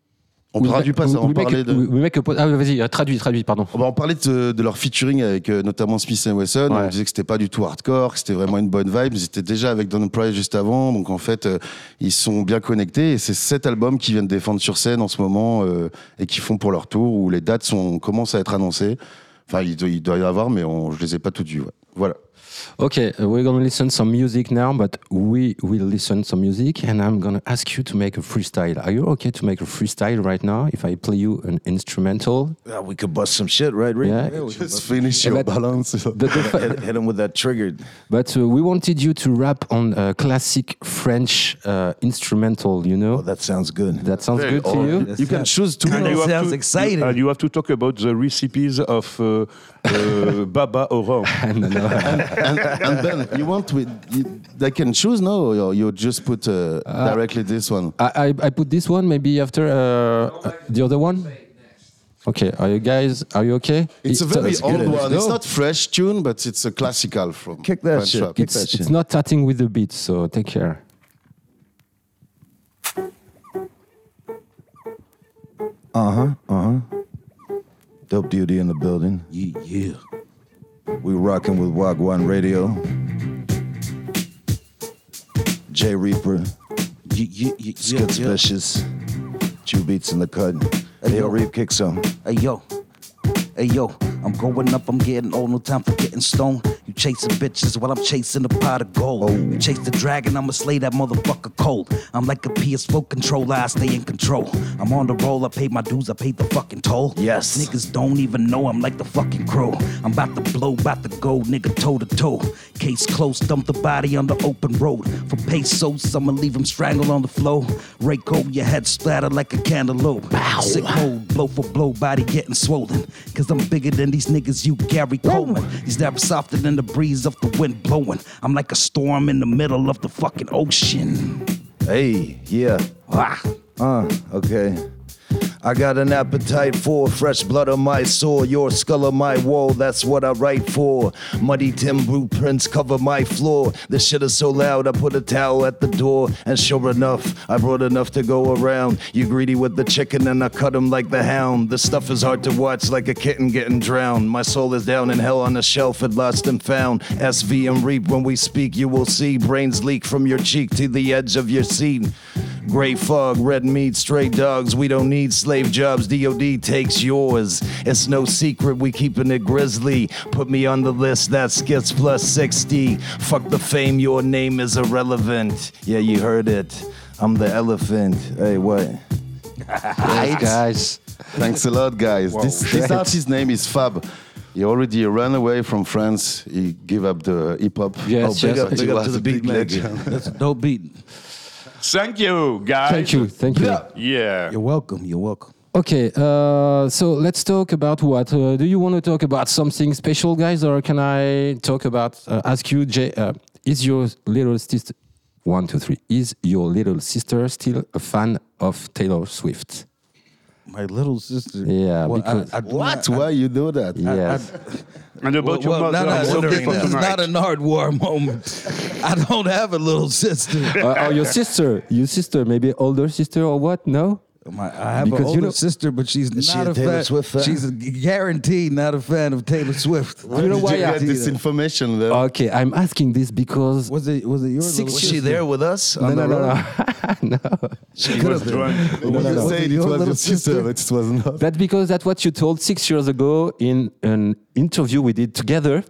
On we traduit pas ça, on parlait de. make a ah, vas-y, euh, traduis, traduis, pardon. On parler de, de leur featuring avec euh, notamment Smith Wesson. Ouais. On disait que c'était pas du tout hardcore, que c'était vraiment une bonne vibe. Ils étaient déjà avec Don Price juste avant, donc en fait euh, ils sont bien connectés. Et c'est cet album qu'ils viennent défendre sur scène en ce moment euh, et qui font pour leur tour où les dates sont commencent à être annoncées. Enfin, il doit, il doit y avoir, mais on, je les ai pas toutes vues. ouais. Voilà. Okay, uh, we're gonna listen some music now, but we will listen some music, and I'm gonna ask you to make a freestyle. Are you okay to make a freestyle right now? If I play you an instrumental, Yeah, we could bust some shit, right, Rick? Yeah. we could Just finish your balance. the, the fa- hit, hit him with that triggered. but uh, we wanted you to rap on a classic French uh, instrumental. You know, Oh, that sounds good. that sounds good to you. You can choose two. That you have sounds to, exciting. You, and you have to talk about the recipes of uh, uh, Baba Orange. no, no. and, and then you want with you, they can choose no or you just put uh, directly this one I, I, I put this one maybe after uh, uh, the other one. Okay, are you guys? Are you okay? it's a very Let's old get one it's not fresh tune but it's a classical from Kick that French shit, rap. kick It's, that shit. it's not starting with the beat, so take care. Uh huh. Uh huh. Dope Beauty in the building. Yeah, yeah. We rocking with Wagwan Radio. J Reaper, Yeah, yeah, yeah, Skid yeah. Vicious, Chew Beats in the cut. Hey, yo, Reap, kick some. Hey yo, hey yo, I'm growing up, I'm getting old, no time for getting stoned. You chasing bitches while I'm chasing a pot of gold. You chase the dragon, I'ma slay that motherfucker cold. I'm like a PS4 controller, I stay in control. I'm on the roll, I paid my dues, I paid the fucking toll. Yes. Niggas don't even know I'm like the fucking crow. I'm about to blow, about to go, nigga toe to toe. Case closed, dump the body on the open road. For pesos, I'ma leave him strangled on the floor. Rayco, your head splattered like a cantaloupe. Sick mode, blow for blow, body getting swollen. Cause I'm bigger than these niggas, you Gary Coleman. These never softer than the breeze of the wind blowing. I'm like a storm in the middle of the fucking ocean. Hey, yeah. Ah. Uh, okay. I got an appetite for fresh blood on my sword, your skull on my wall, that's what I write for. Muddy Tim blueprints cover my floor. This shit is so loud, I put a towel at the door, and sure enough, I brought enough to go around. You greedy with the chicken, and I cut him like the hound. This stuff is hard to watch, like a kitten getting drowned. My soul is down in hell on the shelf, at lost and found. SV and reap, when we speak, you will see brains leak from your cheek to the edge of your seat. Gray fog, red meat, stray dogs. We don't need slave jobs. DOD takes yours. It's no secret we keeping it grisly. Put me on the list. That skits plus 60. Fuck the fame. Your name is irrelevant. Yeah, you heard it. I'm the elephant. Hey, what? Yes, guys. thanks a lot guys this, this artist's name is Fab he already ran away from France he gave up the hip hop Yes, Oh, big yes. up, big He up to the a big beat legend. That's a dope beat. Thank you, guys. Thank you, thank you. Yeah. You're welcome, you're welcome. Okay, uh, so let's talk about what. Uh, do you want to talk about something special, guys, or can I talk about? Uh, ask you, Jay, uh, is your little sister? One, two, three. Is your little sister still a fan of Taylor Swift? My little sister. Yeah, Well, because- I, I what not- why you do that Yes. And about Well, your well, mother, no, no, I'm it's wondering okay, this is not an art war moment. I don't have a little sister. uh, or your sister? Your sister, maybe older sister or what? No. My, I have Because an you older know- sister, but she's Is she not a a Taylor fan. Swift fan? She's a guaranteed not a fan of Taylor Swift. You know did why you I- get this information then? Okay, I'm asking this because. Was it was it your Six little Was she there with us? No, no, no, no. no. She was drunk. you no, no. said it Your was your sister, sister? but it was not. That's because that's what you told six years ago in an interview we did together.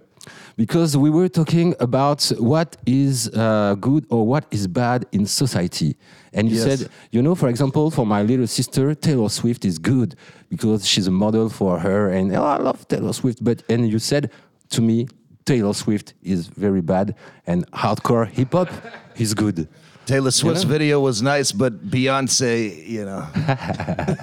Because we were talking about what is uh, good or what is bad in society. And you Yes. said, you know, for example, for my little sister, Taylor Swift is good because she's a model for her. And oh, I love Taylor Swift. But, and you said to me, Taylor Swift is very bad and hardcore hip hop is good. Taylor Swift's know? video was nice, but Beyonce, you know,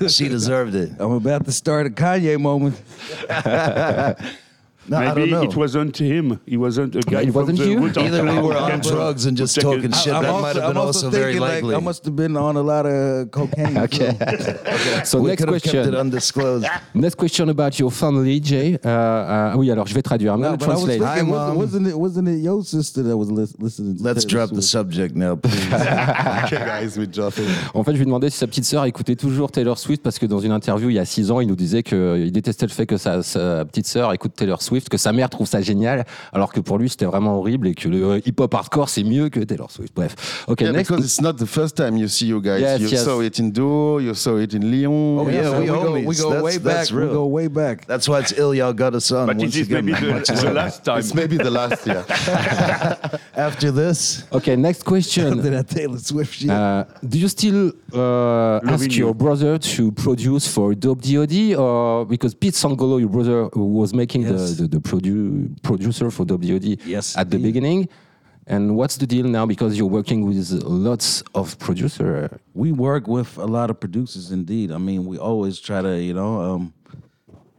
she deserved it. I'm about to start a Kanye moment. No, I don't Maybe know. it wasn't him. He wasn't a guy it wasn't the you? Either we were on drugs and just talking shit. I'm that also- might have I'm been also, also very thinking, like, likely. I must have been on a lot of cocaine. Okay. so we next could have kept it question. undisclosed. Next question about your family, Jay. Uh, uh, oui, alors je vais traduire. I'm No, going to I was translate. thinking, Hi, wasn't, Mom. wasn't it wasn't it your sister that was lis- listening? To Let's drop the subject now, please. okay, guys, we dropped it. En fait, je lui demandais si sa petite sœur écoutait toujours Taylor Swift parce que dans une interview il y a six ans, il nous disait qu'il détestait le fait que sa, sa petite sœur écoute Taylor Swift. Swift, que sa mère trouve ça génial, alors que pour lui c'était vraiment horrible et que le hip-hop hardcore c'est mieux que Taylor Swift. Bref. Ok, Yeah, next. because it's not the first time you see you guys. Yes, you yes. saw it in Duo, you saw it in Lyon. Oh, yeah, we, go, homies. we go That's- way that's back. We real. go way back. That's why it's ill y'all got us on. But once it is again. maybe the, the last time. It's maybe the last, yeah. After this, Okay, next question. Taylor Swift shit? Uh, do you still uh, ask you. your brother to produce for Dope DOD, or because Pete Sangolo, your brother, was making Yes. the, the, the produ- producer for WOD Yes, at the indeed. beginning? And what's the deal now? Because you're working with lots of producer. we work with a lot of producers indeed i mean we always try to you know um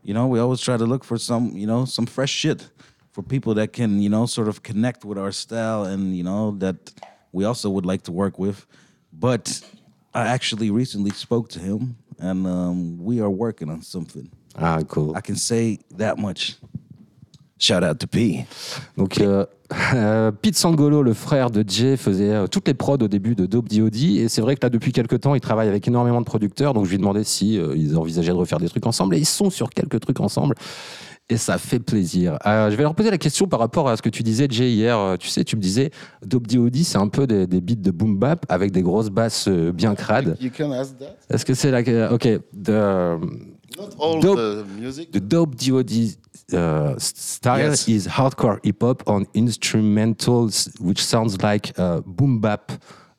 you know we always try to look for some you know some fresh shit for people that can you know sort of connect with our style and you know that we also would like to work with but i actually recently spoke to him and um, we are working on something Ah, cool. i can say that much Shout out to P. Donc, euh, euh, Pete Sangolo, le frère de Jay, faisait euh, toutes les prods au début de Dope DOD. Et c'est vrai que là, depuis quelques temps, il travaille avec énormément de producteurs. Donc, je lui ai demandé si euh, ils envisageaient de refaire des trucs ensemble. Et ils sont sur quelques trucs ensemble. Et ça fait plaisir. Euh, je vais leur poser la question par rapport à ce que tu disais, Jay, hier. Euh, Tu sais, tu me disais, Dope DOD, c'est un peu des, des beats de boom bap avec des grosses basses euh, bien crades. You can ask that. Est-ce que c'est la. Ok. The, Not all Dope. the music. The dope DOD uh, style Yes. is hardcore hip hop on instrumentals, which sounds like uh, boom bap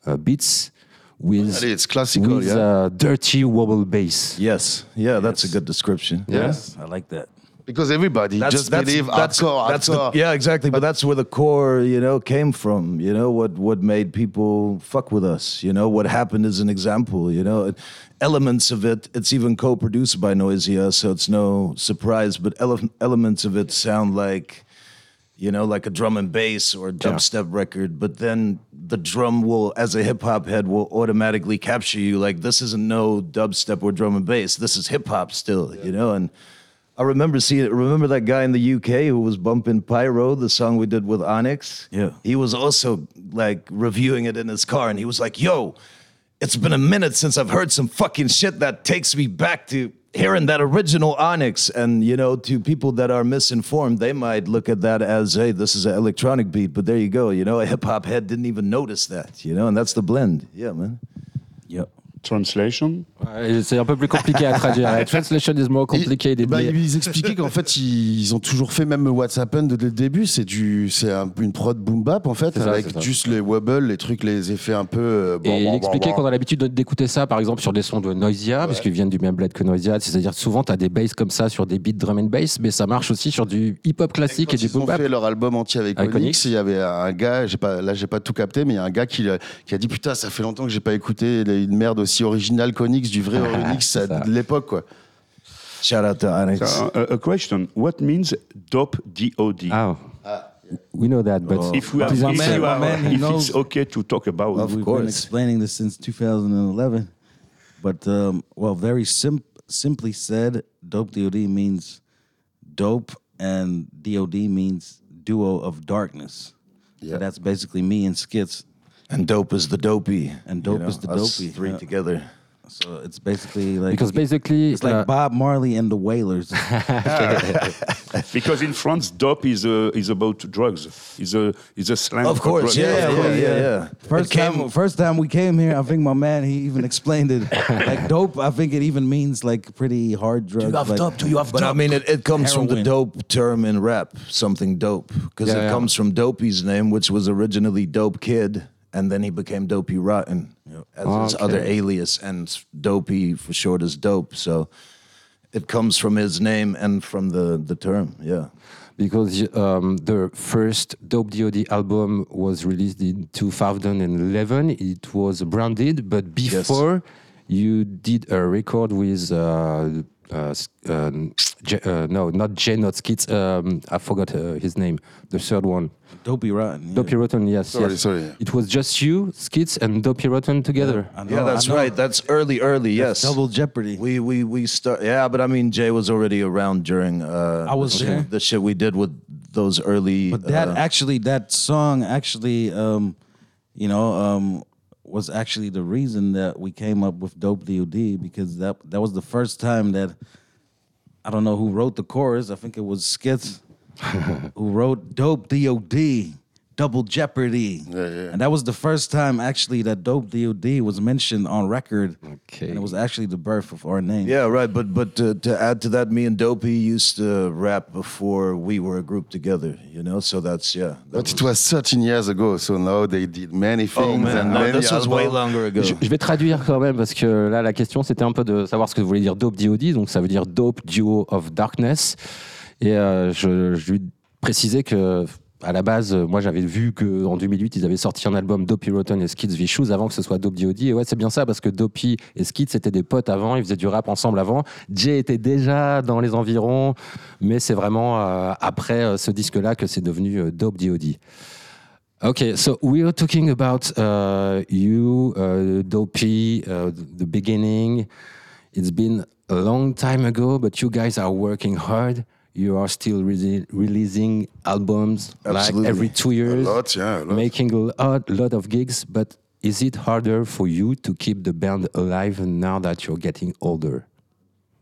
uh, beats with, Allez, it's classical, with yeah. uh, dirty wobble bass. Yes. Yeah, that's a good description. Yes. i like that Because everybody just believe hardcore, that's the- yeah, exactly. But that's where the core, you know, came from. You know what what made people fuck with us. You know what happened is an example. You know, elements of it. It's even co-produced by Noisia, so it's no surprise. But ele- elements of it sound like, you know, like a drum and bass or a dubstep record. But then the drum will, as a hip hop head, will automatically capture you. Like this isn't no dubstep or drum and bass. This is hip hop still. You know, and I remember seeing. Remember that guy in the UK who was bumping Pyro, the song we did with Onyx? Yeah. He was also like reviewing it in his car and he was like, yo, it's been a minute since I've heard some fucking shit that takes me back to hearing that original Onyx. And, you know, to people that are misinformed, they might look at that as, hey, this is an electronic beat. But there you go. You know, a hip hop head didn't even notice that, you know, and that's the blend. Yeah, man. Translation. Ouais, C'est un peu plus compliqué à traduire. La translation is more complicated. Bah, mais- ils expliquaient qu'en fait ils, ils ont toujours fait même What's Happened dès le début c'est du c'est un- une prod boom bap en fait ça, avec ça. juste les wobbles les trucs les effets un peu euh, Et bon, il expliquait bon, qu'on a l'habitude de- d'écouter ça, par exemple, sur des sons de Noisia, parce qu'ils viennent du même bled que Noisia. C'est-à-dire, souvent, tu as des basses comme ça sur des beats drum and bass, mais ça marche aussi sur du hip-hop classique Quand et du ils ont boom bap. fait leur album entier avec, Avec Onyx, il y avait un gars, j'ai pas, là j'ai pas tout capté, mais il y a un gars qui, euh, qui a dit putain ça fait longtemps que j'ai pas écouté une merde aussi originale qu'Onyx, du vrai Onyx c'est de l'époque quoi. Shout out to Onyx. So, uh, a question. What means dope DOD? Ah. We know that, but If, we are, please if, answer. you are- man, he if knows. it's okay to talk about Of We've course. been explaining this since 2011. But, um, well, very sim- simply said, dope DOD means dope, and DOD means duo of darkness. Yeah. So that's basically me and Skits. And dope is the dopey. And dope is the us dopey, Three yeah. together. So it's basically like. Because basically, It's like uh, Bob Marley and the Wailers. because in France, dope is uh, is about drugs. Is a is a slang. Of for course, drugs. yeah, Of yeah, course. yeah, yeah. First came- time, first time we came here, I think my man he even explained it. Like dope, I think it even means like pretty hard drugs. like, Do you have But I mean, it, it comes from the dope term in rap, something dope, because Yeah, it yeah. comes from Dopey's name, which was originally Dope Kid, and then he became Dopey Rotten as his Okay. other alias, and Dopey for short is Dope. So it comes from his name and from the the term. Yeah. because um, the first Dope DOD album was released in 2011. It was branded, but before you did a record with. Uh, uh, J- uh, no, not Jay, not Skits. Um, I forgot uh, his name. The third one, Dopey Rotten. yeah. Dopey Rotten. Yes, Sorry, yes. sorry. It was just you, Skits, and Dopey Rotten together. I know, Yeah, that's I know. right. That's early, early. Yes. Double Jeopardy. We we we start. Yeah, but I mean, Jay was already around during. Uh, I was the, there. shit, the shit we did with those early. But that uh, actually, that song actually, um, you know, um, was actually the reason that we came up with Dope DOD because that that was the first time that I don't know who wrote the chorus. I think it was Skits. who wrote Dope DOD, Double Jeopardy. And that was the first time actually that Dope DOD was mentioned on record. Okay. And it was actually the birth of our name. Yeah, right. But but uh, to add to that, me and Dopey used to rap before we were a group together. You know, so that's yeah. that But it was 13 years ago, so now they did many things. Oh, man, and no, many this was way longer ago. Je, je vais traduire quand même parce que là la question c'était un peu de savoir ce que voulait dire Dope DOD, donc ça veut dire Dope Duo of Darkness. Et euh, je, lui précisais que à la base, moi j'avais vu qu'en 2008 ils avaient sorti un album Dopey Rotten et Skids V Shoes avant que ce soit Dope DOD. Et ouais, c'est bien ça parce que Dopey et Skids c'était des potes avant, ils faisaient du rap ensemble avant. Jay était déjà dans les environs, mais c'est vraiment euh, après euh, ce disque-là que c'est devenu Dope DOD. Okay, so we are talking about uh, you, uh, Dopey, uh, the beginning. It's been a long time ago, but you guys are working hard. You are still re- releasing albums like every two years, A lot, yeah, a lot. making a lot, lot of gigs. But is it harder for you to keep the band alive now that you're getting older?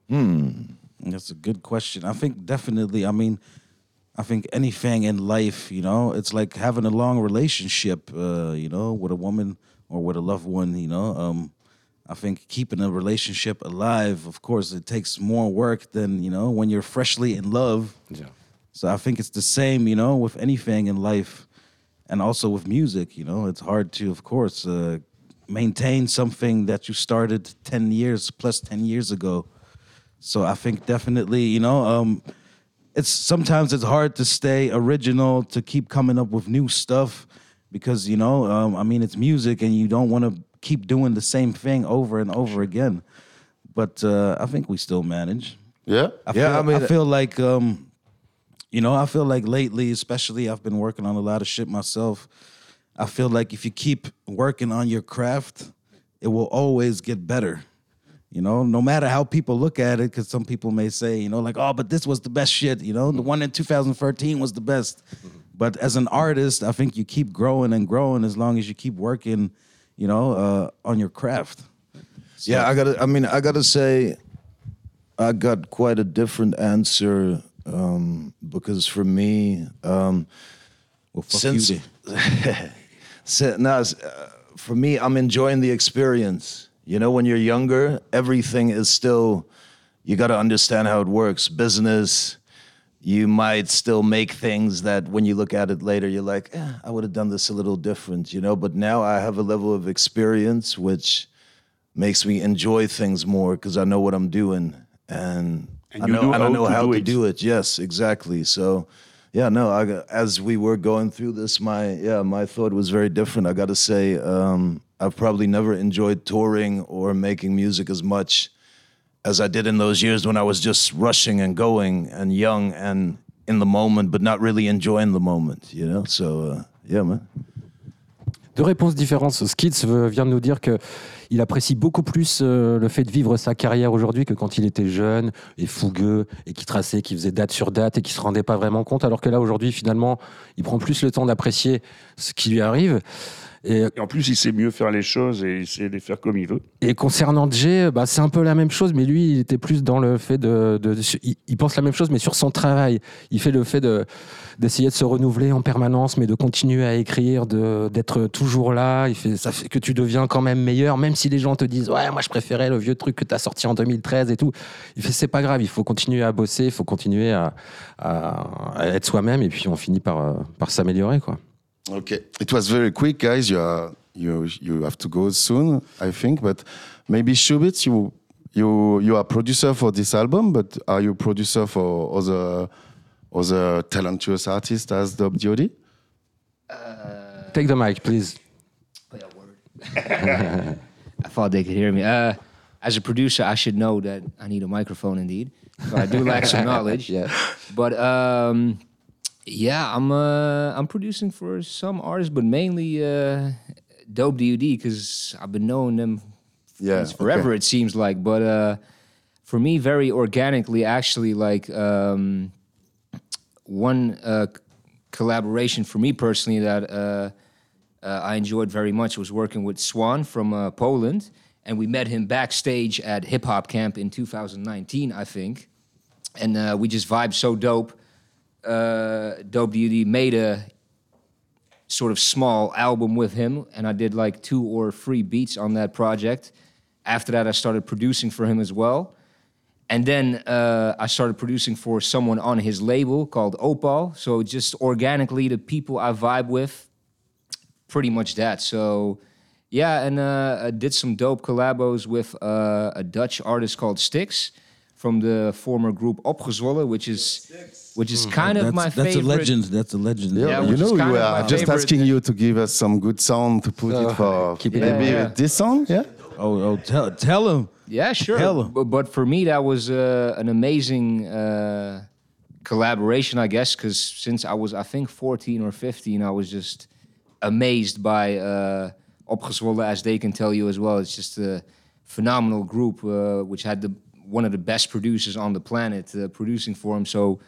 That's a good question. I think definitely. I mean, I think anything in life, you know, it's like having a long relationship, uh, you know, with a woman or with a loved one, you know. Um, I think keeping a relationship alive, of course, it takes more work than, you know, when you're freshly in love. Yeah. So I think it's the same, you know, with anything in life and also with music, you know, it's hard to, of course, uh, maintain something that you started 10 years plus 10 years ago. So I think definitely, you know, um, it's sometimes it's hard to stay original, to keep coming up with new stuff because, you know, um, I mean, it's music and you don't want to keep doing the same thing over and over again. But uh, I think we still manage. Yeah? I Yeah, feel, I mean- I feel like um, you know, I feel like lately, especially, I've been working on a lot of shit myself. I feel like if you keep working on your craft, it will always get better. You know, no matter how people look at it, because some people may say, you know, like, oh, but this was the best shit. You know, the one in 2013 was the best. But as an artist, I think you keep growing and growing as long as you keep working, you know, uh, on your craft. Yeah, I gotta. I mean, I gotta say, I got quite a different answer um, because for me, um, Well, fuck since you then. Si- no, uh, for me, I'm enjoying the experience. You know, when you're younger, everything is still. You got to understand how it works. Business. You might still make things that when you look at it later, you're like, eh, I would have done this a little different, you know. But now I have a level of experience which makes me enjoy things more because I know what I'm doing and, And I know I how know to how do to it. do it. Yes, exactly. So, yeah, no. I, as we were going through this, my yeah, my thought was very different. I got to say, um, I've probably never enjoyed touring or making music as much as I did in those years when I was just rushing and going and young and in the moment, but not really enjoying the moment. You know? So, uh, yeah, man. Deux réponses différentes. Skids vient de nous dire que il apprécie beaucoup plus euh, le fait de vivre sa carrière aujourd'hui que quand il était jeune et fougueux et qui traçait, qui faisait date sur date et qui se rendait pas vraiment compte. Alors que là aujourd'hui, finalement, il prend plus le temps d'apprécier ce qui lui arrive. Et Et en plus, il sait mieux faire les choses et il sait les faire comme il veut. Et concernant Jay, bah, c'est un peu la même chose, mais lui, il était plus dans le fait de. de- de- il, il pense la même chose, mais sur son travail. Il fait le fait de d'essayer de se renouveler en permanence, mais de continuer à écrire, d'être toujours là. Il fait, ça fait que tu deviens quand même meilleur, même si les gens te disent Ouais, moi je préférais le vieux truc que tu as sorti en 2013 et tout. Il fait C'est pas grave, il faut continuer à bosser, il faut continuer à, à- à être soi-même, et puis on finit par, euh, par s'améliorer, quoi. Okay. It was very quick, guys. You are you you have to go soon, I think. But maybe Shubitz, you you you are producer for this album, but are you producer for other other talentuous artists as Dub Diodi? Take the mic, please. I thought they could hear me. Uh, as a producer, I should know that I need a microphone indeed. So I do lack some knowledge. Yeah. But um, yeah, I'm uh, I'm producing for some artists, but mainly uh, Dope DUD because I've been knowing them Yeah, forever. okay. It seems like, but uh, for me, very organically, actually, like um, one uh, collaboration for me personally that uh, uh, I enjoyed very much was working with Swan from uh, Poland, and we met him backstage at Hip Hop Camp in 2019, I think, and uh, we just vibed so dope. Uh, Dope DD made a sort of small album with him, and I did like two or three beats on that project. After that, I started producing for him as well. And then uh, I started producing for someone on his label called Opal. So just organically, the people I vibe with, pretty much that. So yeah, and uh, I did some dope collabos with uh, a Dutch artist called Styx from the former group Opgezwollen, which is which is kind of that's, my that's favorite. a legend. That's a legend. Yeah, you which know, we kind of were my just favorite- asking you to give us some good sound to put it for keep it maybe Yeah. this song, yeah? Oh, oh, tell tell him. Yeah, sure. Hella. But, but for me, that was uh, an amazing uh, collaboration, I guess, because since I was, I think, 14 or 15, I was just amazed by uh, Opgezwollen, as they can tell you as well. It's just a phenomenal group, uh, which had the one of the best producers on the planet uh, producing for him. So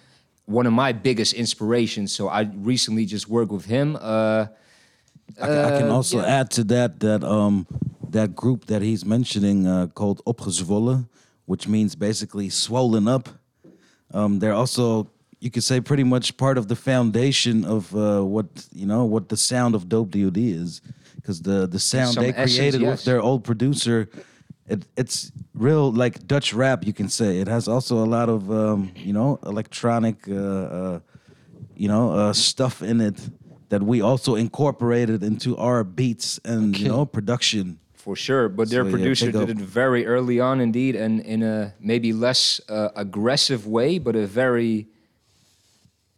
one of my biggest inspirations. So I recently just worked with him. Uh, I, I can uh, also yeah. add to that that um that group that he's mentioning uh, called Opgezwollen, which means basically swollen up. Um, they're also you could say pretty much part of the foundation of uh, what you know what the sound of Dope DOD is, because the the sound some they essence, created yes. with their old producer. It, it's real like Dutch rap, you can say. It has also a lot of um, you know electronic, uh, uh, you know, uh, stuff in it that we also incorporated into our beats and you know production. For sure, but their So, yeah, producer big did up. it very early on, indeed, and in a maybe less uh, aggressive way, but a very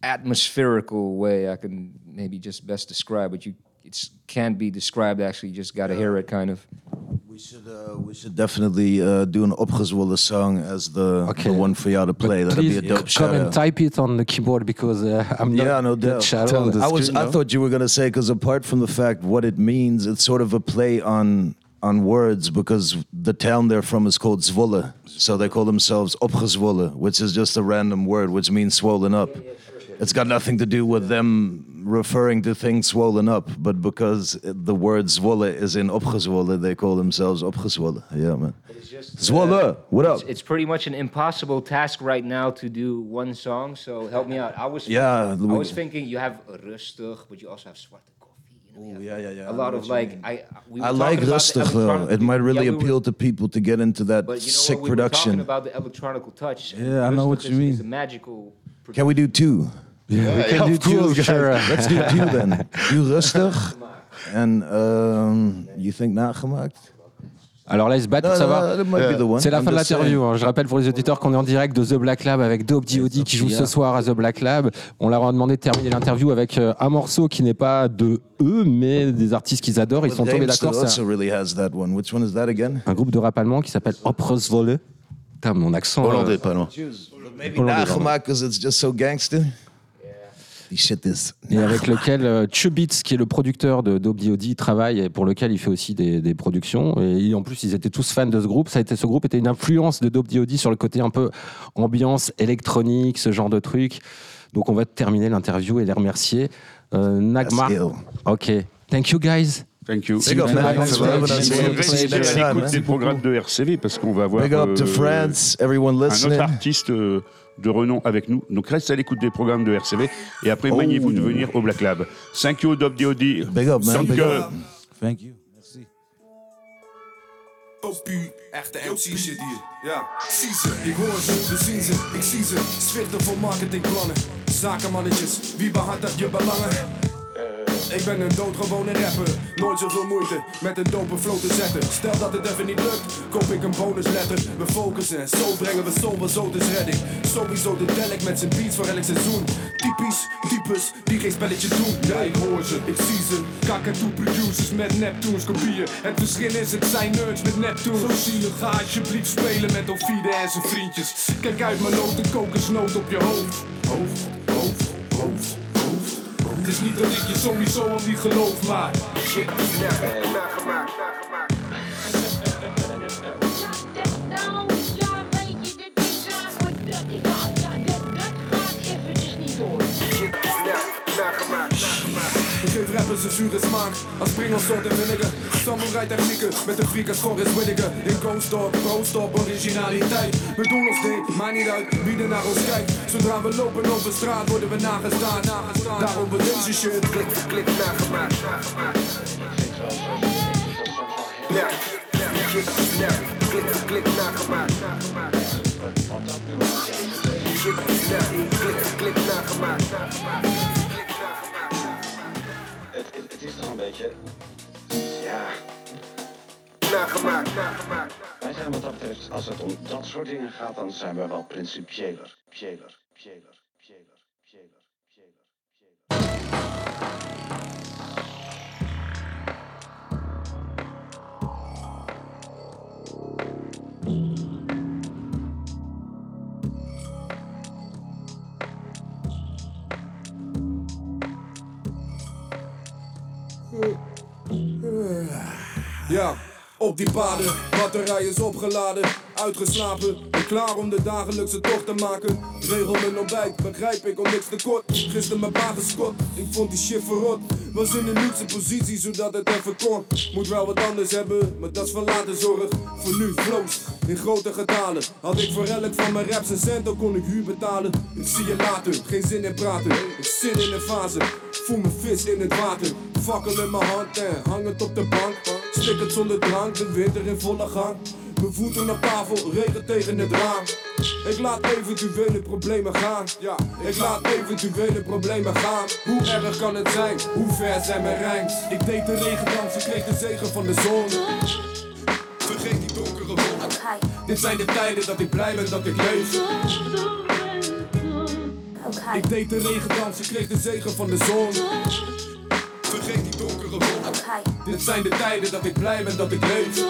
atmospherical way. I can maybe just best describe but You, it can't be described. Actually, you just got to hear it, kind of. We should uh, we should definitely uh, do an opgezwollen song as the, Okay. the one for y'all to play. That'd Please be a dope come and type it on the keyboard because uh, I'm not Yeah, no doubt. the I was screen, I no? thought you were gonna say because apart from the fact what it means, it's sort of a play on on words because the town they're from is called Zwolle, so they call themselves Opgezwolle, which is just a random word which means swollen up. It's got nothing to do with them referring to things swollen up, but because the word Zwolle is in Opgezwolle, they call themselves Opgezwolle. Yeah, man. Zwolle, what up? It's, it's pretty much an impossible task right now to do one song. So help me out. I was Yeah, I was thinking you have rustig, but you also have zwarte koffie. You know, you yeah, yeah, yeah. A lot of like I. We were I like rustig though. It might really Yeah, we were- appeal to people to get into that But you know sick what? We were talking production. about the electronical touch. Yeah, I know what you is- mean. It's a magical. Can we do two? Yeah, we can do of course, two, sure. Let's do two then. Doe rustig. En um, you think nagemaakt? Alors là, ils se battent pour savoir. C'est la fin de l'interview. hein. Je rappelle pour les auditeurs qu'on est en direct de The Black Lab avec Dope D.O.D. qui joue ce soir à The Black Lab. On leur a demandé de terminer l'interview avec euh, un morceau qui n'est pas de eux, mais des artistes qu'ils adorent. Ils sont tombés d'accord. Un, un groupe de rap allemand qui s'appelle Oprazwolle. Putain, mon accent. euh, Hollandais, pas loin. Maybe Hollandais, nagemaakt because it's just so gangster. Shit et avec lequel euh, Chubits, qui est le producteur de Dope D.O.D., travaille et pour lequel il fait aussi des, des productions. Et en plus, ils étaient tous fans de ce groupe. Ça a été, ce groupe était une influence de Dope D.O.D. sur le côté un peu ambiance électronique, ce genre de truc. Donc, on va terminer l'interview et les remercier. Euh, Nagmar. Ok. Thank you, guys. Thank you. Big up, des programmes de RCV parce qu'on va voir Big up to euh, France, everyone un autre artiste euh, de renom avec nous. Donc reste à l'écoute des programmes de RCV et après Oh. maniez-vous de venir au Black Lab. Thank you, Dob DOD. Big up, man. Donc, Big up. Thank you. Merci. Opie, echte MC shit hier. Ja, zie ze, ik hoor ze, we zien ze, ik zie ze. Zwichten voor marketingplannen. Zakenmannetjes, wie behartigt je belangen? Ik ben een doodgewone rapper, nooit zoveel moeite met een dope flow te zetten. Stel dat het even niet lukt, koop ik een bonusletter. We focussen en zo brengen we zoveel zo dus redding. Sowieso de Delk met zijn beats voor elk seizoen. Typisch, types die geen spelletje doen. Ja, ik hoor ze, ik zie ze. Kakatoe producers met Neptunes kopieën. Het verschil is, het zijn nerds met Neptunes. Zo zie je, ga alsjeblieft spelen met Ovide en zijn vriendjes. Kijk uit mijn een kokosnoot op je. Hoofd, hoofd, hoofd, hoofd. Het is niet dat ik je sowieso al niet geloof, maar shit nagemaakt, nagemaakt, nagemaakt. Shit is nagemaakt, nagemaakt. Ik geef rap hebben ze zure smaak. Als springelsoort en vinegar. Samurai technieken met de freakers van Rich Whittaker. In Ghost Dog, Ghost op originaliteit. We doen ons ding, maakt niet uit wie er naar ons kijkt. Zodra we lopen over straat worden we nagestaan. Daarom we deze shit klik klik nagemaakt. Ja, klik, ja, klik klik nagemaakt. Klik, klik nagemaakt. Het, is toch een beetje. Ja. Nagemaakt, nagemaakt. Wij zijn wat dat betreft, als het om dat soort dingen gaat, dan zijn we wel principiëler. Pieler, pieler, pieler, pieler, pieler. Ja, op die paden, batterij is opgeladen, uitgeslapen en klaar om de dagelijkse tocht te maken. Regel mijn ontbijt, begrijp ik om niks tekort. Gisteren mijn pa geschot, ik vond die shit verrot. Was in een luxe positie zodat het even kon. Moet wel wat anders hebben, maar dat is van later zorg. Voor nu flows in grote getalen. Had ik voor elk van mijn raps een cent, dan kon ik huur betalen. Ik zie je later, geen zin in praten. Ik zit in een fase, voel me vis in het water. Fakkel in mijn hand en hangend op de bank. Stik het zonder drank, de winter in volle gang. Mijn voeten op tafel, regen tegen het raam. Ik laat eventuele problemen gaan. Ja, ik laat eventuele problemen gaan. Hoe erg kan het zijn? Hoe ver zijn mijn rijms? Ik deed de regendans, ik kreeg de zegen van de zon. Vergeet die donkere wolken. Dit zijn de tijden dat ik blij ben dat ik leef. Ik deed de regendans, ik kreeg de zegen van de zon. Vergeet. Dit zijn de tijden dat ik blij ben dat ik leef.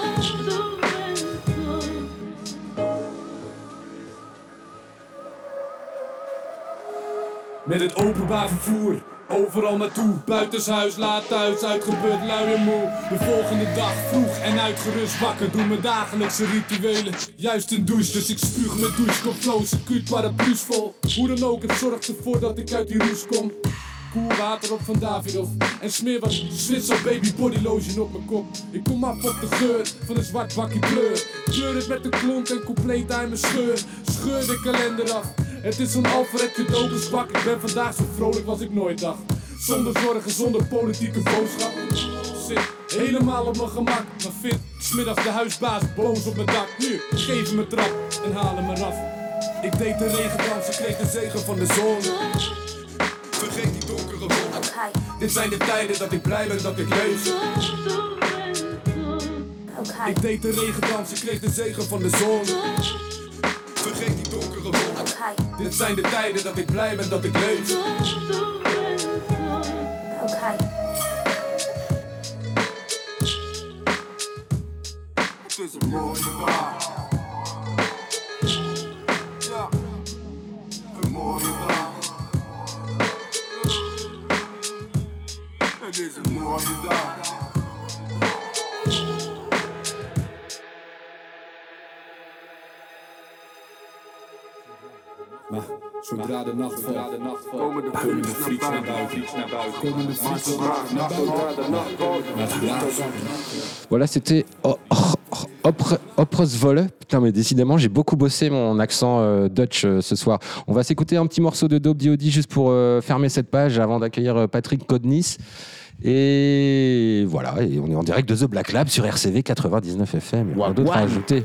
Met het openbaar vervoer, overal naartoe. Buitenshuis, laat thuis, uitgeput, lui en moe. De volgende dag vroeg en uitgerust wakker. Doe mijn dagelijkse rituelen. Juist een douche, dus ik spuug met douchekop flows. Acuut paraplu's vol. Hoe dan ook, het zorgt ervoor dat ik uit die roes kom. Koel water op van Davidoff. En smeer wat Zwitser baby body lotion op mijn kop. Ik kom af op de geur van een zwart bakkie kleur. Kleur het met de klont en compleet aan mijn scheur. Scheur de kalender af. Het is zo'n Alfred cadeaubespak Ik ben vandaag zo vrolijk als ik nooit dacht. Zonder zorgen, zonder politieke boodschap. Zit helemaal op mijn gemak. Maar vind smiddags de huisbaas boos op mijn dak. Nu, geef een trap en haal hem eraf. Ik deed de regendans, ik kreeg de zegen van de zon Vergeet die donkere wolken. Dit zijn de tijden dat ik blij ben dat ik leef. Ik deed de regendans, ik kreeg de zegen van de zon. Vergeet die donkere wolken. Dit zijn de tijden dat ik blij ben dat ik leef. Het is een mooie. Het is een mooie dag. Maar zodra de nacht valt, komen de friets naar buiten. Komen de friets naar buiten. Voilà, c'était O- O- Opre- Opresvolle. Putain, mais décidément, j'ai beaucoup bossé mon accent euh, Dutch euh, ce soir. On va s'écouter un petit morceau de Dope D.O.D. juste pour euh, fermer cette page avant d'accueillir euh, Patrick Codnis. Et voilà, et on est en direct de The Black Lab sur RCV 99 FM. Il y a rien d'autre à ajouter.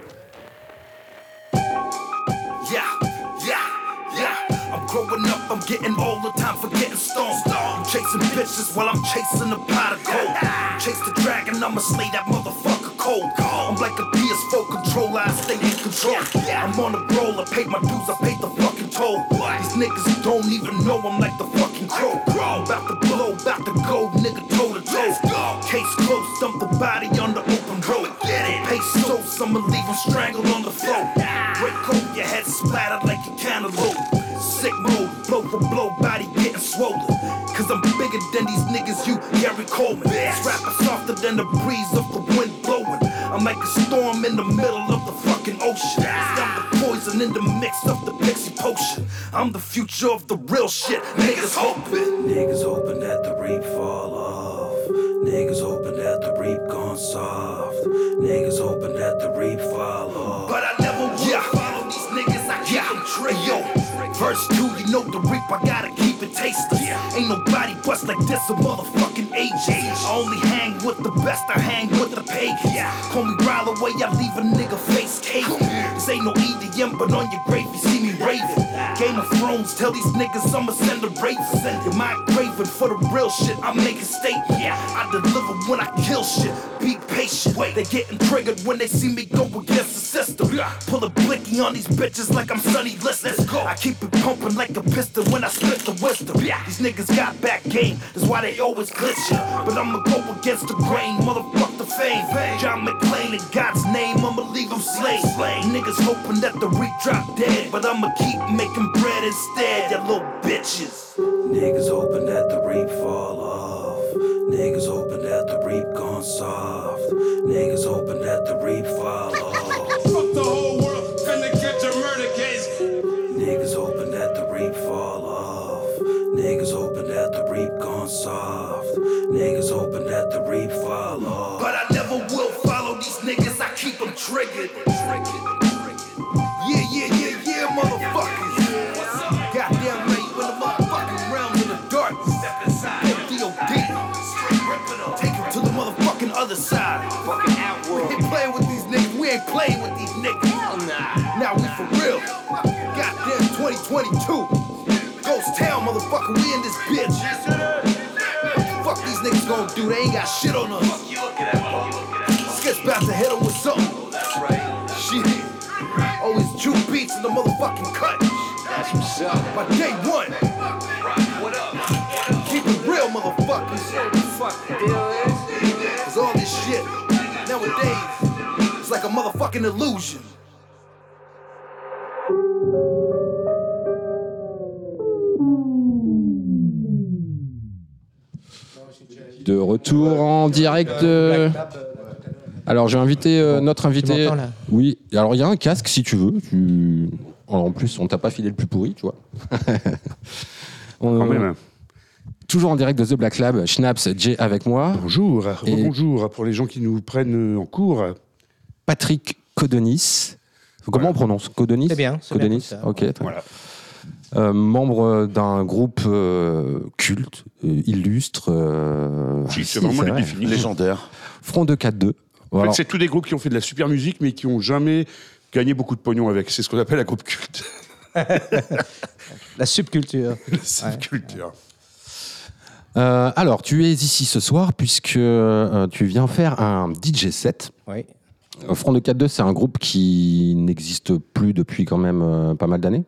Up, I'm getting older, time for getting stoned. I'm chasing bitches while I'm chasing a pot of gold. Chase the dragon, I'ma slay that motherfucker cold. I'm like a PS4 controller, I stay in control. I'm on a roll, I paid my dues, I paid the fucking toll. These niggas don't even know I'm like the fucking crow. About to blow, about to go, nigga toe to toe. Case closed, dump the body on the open road. Pesos, I'ma leave him strangled on the floor. Break coat, your head splattered like a cantaloupe. Sick mode, blow for blow, body getting swollen. Cause I'm bigger than these niggas, you Gary Coleman. This rapper softer than the breeze of the wind blowing. I'm like a storm in the middle of the fucking ocean. I'm the poison in the mix of the pixie potion. I'm the future of the real shit. Niggas hoping. Niggas hoping that the rain fall off. Niggas hoping that the reap gone soft. Niggas hoping that the reap fall off. But I never will follow verse 2, you know the reap, I gotta keep it tasteless. Ain't nobody bust like this, a motherfucking AJ. I only hang with the best, I hang with the pagans. Call me Rile away, I leave a nigga face cake. This ain't no EDM, but on your grave, you see me raving. Game of Thrones, tell these niggas I'ma send a raven. You're my craving for the real shit, I make a statement. Yeah. I deliver when I kill shit, be patient. Wait. They getting triggered when they see me go against the system. Pull a blicky on these bitches like I'm Sonny Liston. I keep it pumping like a piston when I spit the wisdom. These niggas got back game, that's why they always glitch ya. But I'ma go against the grain, motherfuck the fame. John McClane in God's name, I'ma leave them slain. Niggas hoping that the reek drop dead, but I'ma keep making bread instead, ya little bitches. Niggas hoping that the reap fall off. Niggas hoping that the reap gone soft. Niggas hoping that the reap fall off. Fuck the whole world, finna catch a murder case. Niggas hoping that the reap fall off. Niggas hoping that the reap gone soft. Niggas hoping that the reap fall. But I never will follow these niggas, I keep them triggered. Yeah, yeah, yeah, yeah, motherfuckers. Goddamn right, in the motherfucking realm of the darkness. Step inside. Take him to the motherfucking other side. Got shit on us. Sketch about to hit 'em with something. That's right. Shit. Always juke beats in the motherfucking cut. That's what's up. By day one. What up? Keep it real, motherfuckers. Fuck the deal is. Cause all this shit nowadays it's like a motherfucking illusion. De retour en direct. de- Alors j'ai invité euh, notre invité. m'entends, là Oui. Alors il y a un casque si tu veux. Tu- En plus on t'a pas filé le plus pourri, tu vois. On- Quand même. Toujours en direct de The Black Lab, Schnaps, Jay avec moi. Bonjour, Et bonjour pour les gens qui nous prennent en cours. Patrick Codonis. Comment on prononce Codonis C'est bien, c'est bien Codonis. comme ça. Ok. très bien. Euh, membre d'un groupe euh, culte, euh, illustre. euh, Si, c'est si, vraiment les vrai. définitions. Légendaire. Front de 4-2. En fait, c'est tous des groupes qui ont fait de la super musique, mais qui n'ont jamais gagné beaucoup de pognon avec. C'est ce qu'on appelle un groupe culte. La subculture. La subculture. Euh, alors, tu es ici ce soir puisque euh, tu viens faire un DJ set. Oui. Front de 4-2, c'est un groupe qui n'existe plus depuis quand même euh, pas mal d'années.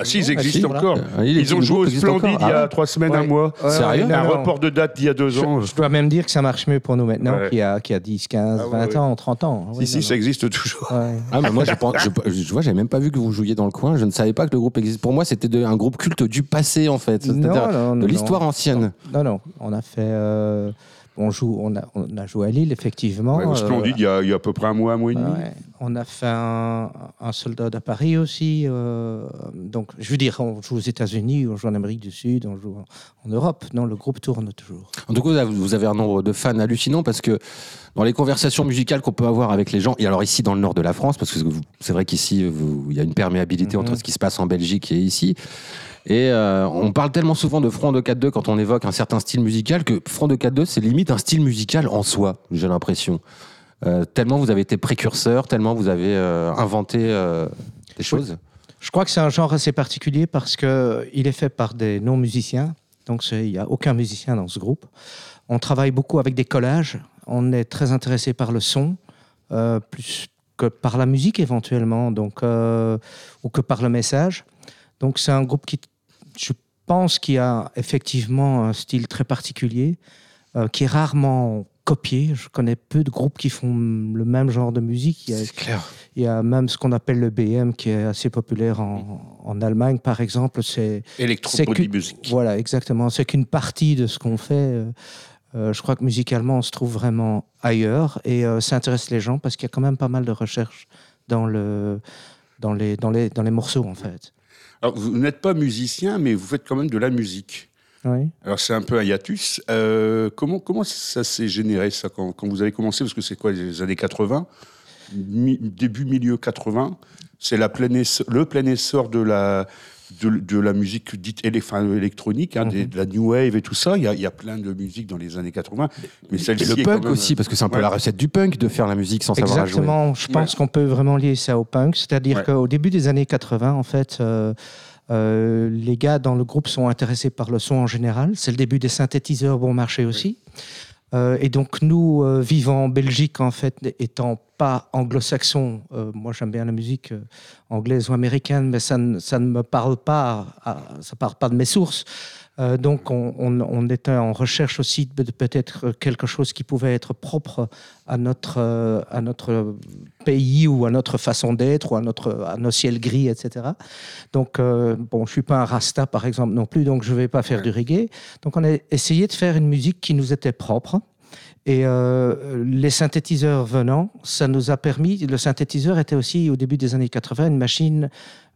Ah si, ils Ah, existent si, encore. voilà. Il- Ils ont joué au encore. il y a Ah trois semaines, un mois. Ouais, Sérieux Un non, report de date d'il y a deux ans. Je, je dois même dire que ça marche mieux pour nous maintenant Ouais. qu'il y, a, y a 10, 15, Ah ouais, 20 ouais. ans, 30 ans. Si, si, non, ça non. existe toujours. Ouais. Ah, mais moi, je, pense, je, je vois, j'avais même pas vu que vous jouiez dans le coin. Je ne savais pas que le groupe existe. Pour moi, c'était un groupe culte du passé, en fait. Non, C'est-à-dire non, de l'histoire ancienne. Non, non, on a fait. euh, on, joue, on, a, on a joué à Lille, effectivement. Ouais, au euh, Splendide, il y, a, il y a à peu près un mois, un mois et demi. Ouais. On a fait un, un soldat à Paris aussi. euh, donc, je veux dire, on joue aux États-Unis, on joue en Amérique du Sud, on joue en, en Europe. Non, le groupe tourne toujours. En tout cas, vous avez un nombre de fans hallucinant parce que dans les conversations musicales qu'on peut avoir avec les gens, et alors ici dans le nord de la France, parce que c'est vrai qu'ici, il y a une perméabilité entre ce qui se passe en Belgique et ici. Et euh, on parle tellement souvent de Front de 4-2 quand on évoque un certain style musical que Front de 4-2, c'est limite un style musical en soi, j'ai l'impression. Euh, tellement vous avez été précurseur, tellement vous avez euh, inventé des choses. Je crois que c'est un genre assez particulier parce que il est fait par des non-musiciens. Donc, il n'y a aucun musicien dans ce groupe. On travaille beaucoup avec des collages. On est très intéressé par le son, plus que par la musique éventuellement, donc, ou que par le message. Donc, c'est un groupe qui, je pense, qui a effectivement un style très particulier, euh, qui est rarement copié. Je connais peu de groupes qui font le même genre de musique. Il y a, C'est clair. il y a même ce qu'on appelle le BM qui est assez populaire en, en Allemagne, par exemple. C'est qu'une- music. Voilà, exactement. C'est qu'une partie de ce qu'on fait. Euh, euh, je crois que musicalement, on se trouve vraiment ailleurs et euh, ça intéresse les gens parce qu'il y a quand même pas mal de recherches dans, le, dans, les, dans, les, dans les morceaux, en fait. Alors, vous n'êtes pas musicien, mais vous faites quand même de la musique. Oui. Alors c'est un peu un hiatus. Euh, comment, comment ça s'est généré ça quand, quand vous avez commencé? Parce que c'est quoi les années 80 Mi- Début, milieu 80 C'est le plein essor de la, de, de la musique dite électronique, hein, des- de la new wave et tout ça. Il y a, il y a plein de musique dans les années 80. Mais le est quand punk même- aussi, parce que c'est un peu Ouais. la recette du punk de faire la musique sans savoir la jouer. Exactement. Je pense qu'on peut vraiment lier ça au punk. C'est-à-dire Ouais. qu'au début des années 80, en fait, euh, euh, les gars dans le groupe sont intéressés par le son en général. C'est le début des synthétiseurs bon marché aussi. Euh, et donc nous, euh, vivant en Belgique, en fait, étant pas anglo-saxon, euh, moi j'aime bien la musique euh, anglaise ou américaine, mais ça ne, ça ne me parle pas, à- ça parle pas de mes sources. Euh, donc on, on- on était en recherche aussi de, peut-être quelque chose qui pouvait être propre à notre, euh, à notre pays ou à notre façon d'être ou à, notre, à nos ciels gris, etc. Donc, euh, bon, je suis pas un rasta, par exemple, non plus, donc je vais pas faire du reggae. Donc, on a essayé de faire une musique qui nous était propre. Et euh, les synthétiseurs venant, ça nous a permis. Le synthétiseur était aussi, au début des années 80, une machine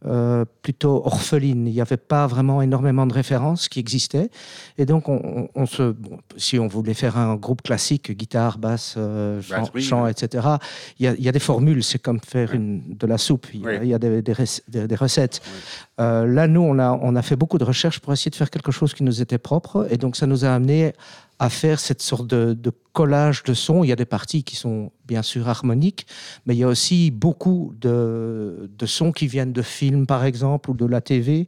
euh, plutôt orpheline. Il n'y avait pas vraiment énormément de références qui existaient. Et donc, on, on- on se, bon, si on voulait faire un groupe classique, guitare, basse, euh, chant, etc., il y, a, il y a des formules. C'est comme faire une, de la soupe. Il y a, il y a des, des rec- des- des recettes. Là, nous, on a, on a fait beaucoup de recherches pour essayer de faire quelque chose qui nous était propre. Et donc, ça nous a amené à faire cette sorte de, collage de sons. Il y a des parties qui sont bien sûr harmoniques, mais il y a aussi beaucoup de, de sons qui viennent de films, par exemple, ou de la TV.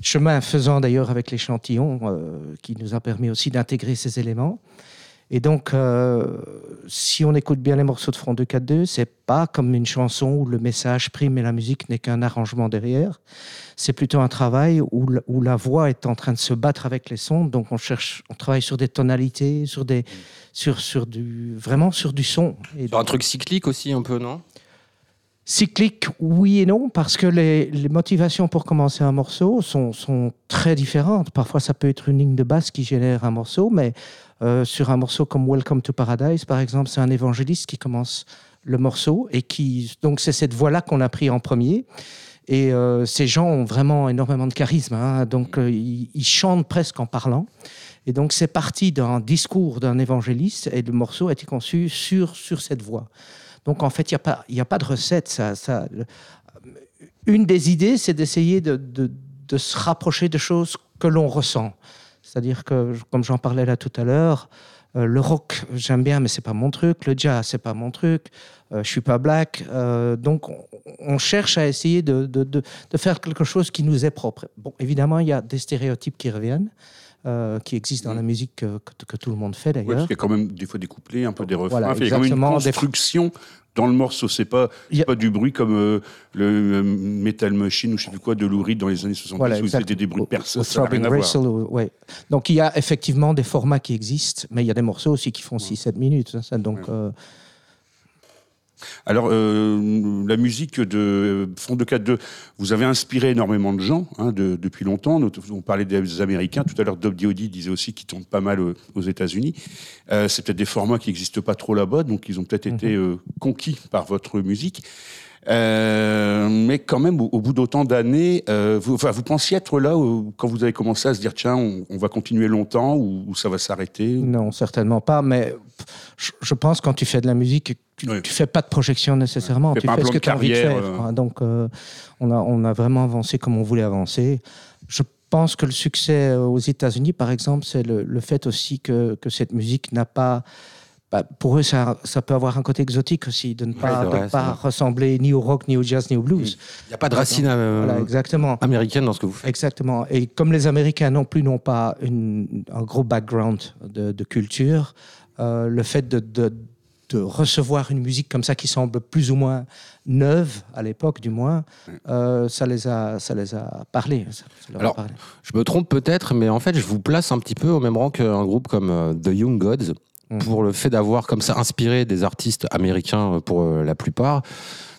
Chemin faisant d'ailleurs avec l'échantillon, euh, qui nous a permis aussi d'intégrer ces éléments. Et donc, euh, si on écoute bien les morceaux de Front 242, c'est pas comme une chanson où le message prime et la musique n'est qu'un arrangement derrière. C'est plutôt un travail où, la- où la voix est en train de se battre avec les sons. Donc, on cherche, on travaille sur des tonalités, sur des, sur, sur du, vraiment sur du son. Et Sur un truc cyclique aussi, un peu, non? Cyclique, oui et non, parce que les, motivations pour commencer un morceau sont, très différentes. Parfois, ça peut être une ligne de basse qui génère un morceau, mais euh, sur un morceau comme Welcome to Paradise, par exemple, c'est un évangéliste qui commence le morceau et qui. Donc, c'est cette voix-là qu'on a pris en premier. Et euh, ces gens ont vraiment énormément de charisme, hein. donc euh, ils, ils chantent presque en parlant. Et donc, c'est parti d'un discours d'un évangéliste et le morceau a été conçu sur, sur cette voix. Donc en fait, il n'y a, pas- y a pas de recette. Ça, Une des idées, c'est d'essayer de, se rapprocher de choses que l'on ressent. C'est-à-dire que, comme j'en parlais là tout à l'heure, euh, le rock, j'aime bien, mais c'est pas mon truc. Le jazz, c'est pas mon truc. Euh, je suis pas black. Euh, donc, on, cherche à essayer de- de faire quelque chose qui nous est propre. Bon, évidemment, il y a des stéréotypes qui reviennent, euh, qui existent dans la musique que, que- que tout le monde fait Ouais, d'ailleurs. parce qu'il y a quand même des fois des couplets, un peu des refrains. Voilà, Enfin, il y a quand même une construction dans le morceau. C'est pas, c'est pas du bruit comme euh, le euh, Metal Machine ou je sais plus quoi de Lou Reed dans les années 70 Voilà, où c'était des bruits de ouais. Donc il y a effectivement des formats qui existent, mais il y a des morceaux aussi qui font 6-7 minutes. hein, ça, donc, euh, Alors, euh, la musique de Front de 4-2, vous avez inspiré énormément de gens hein, de- depuis longtemps. Nous- On parlait des Américains. Tout à l'heure, Dob Diodi disait aussi qu'ils tournent pas mal euh, aux États-Unis. Euh, c'est peut-être des formats qui n'existent pas trop là-bas, donc ils ont peut-être été euh, conquis par votre musique. Euh, mais quand même, au, au bout d'autant d'années, euh, vous, enfin, vous pensiez être là euh, quand vous avez commencé à se dire tiens, on, on va continuer longtemps ou, ou ça va s'arrêter non, certainement pas. Mais je, je pense que quand tu fais de la musique, tu, tu fais pas de projection nécessairement. Tu fais Tu pas un fais ce que tu as envie de carrière, faire. euh. hein. Donc on, a, on a vraiment avancé comme on voulait avancer. Je pense que le succès aux États-Unis, par exemple, c'est le, le fait aussi que, que cette musique n'a pas. Bah, pour eux, ça, ça peut avoir un côté exotique aussi, de ne pas, de ressembler ni au rock, ni au jazz, ni au blues. Il n'y a pas de racines euh, Voilà, exactement. américaines dans ce que vous faites. Exactement. Et comme les Américains non plus n'ont pas une- un gros background de, de culture, euh, le fait de, de- de recevoir une musique comme ça qui semble plus ou moins neuve, à l'époque du moins, euh, ça, les a, ça les a parlé. Ça- ça leur a Alors, parlé. je me trompe peut-être, mais en fait, je vous place un petit peu au même rang qu'un groupe comme euh, The Young Gods, pour le fait d'avoir comme ça inspiré des artistes américains euh, pour euh, la plupart,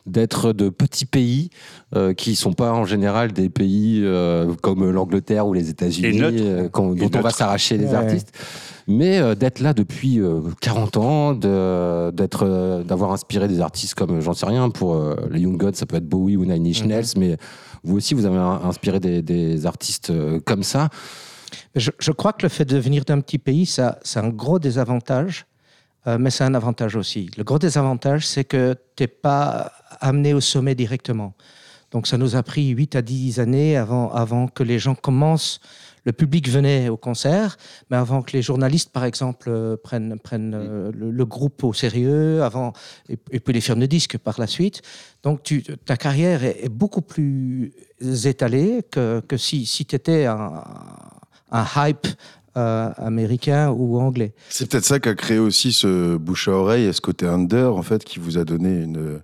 d'être de petits pays euh, qui sont pas en général des pays euh, comme l'Angleterre ou les États-Unis, euh, dont on va s'arracher les Ouais. artistes. Mais euh, d'être là depuis euh, 40 ans, de- d'être, euh, d'avoir inspiré des artistes comme, j'en sais rien, pour euh, les Young Gods, ça peut être Bowie ou Nine Inch Nails, mais vous aussi, vous avez in- inspiré des, des artistes euh, comme ça. Je, crois que le fait de venir d'un petit pays, ça, c'est un gros désavantage, euh, mais c'est un avantage aussi. Le gros désavantage, c'est que tu n'es pas amené au sommet directement. Donc ça nous a pris 8 à 10 années avant, avant que les gens commencent. Le public venait au concert, mais avant que les journalistes, par exemple, euh, prennent, euh, le, groupe au sérieux, avant, et, puis les firmes de disques par la suite. Donc ta carrière est, est beaucoup plus étalée que, que si, si tu étais un, un hype euh, américain ou anglais. C'est peut-être ça qui a créé aussi ce bouche à oreille et ce côté under, en fait, qui vous a donné une,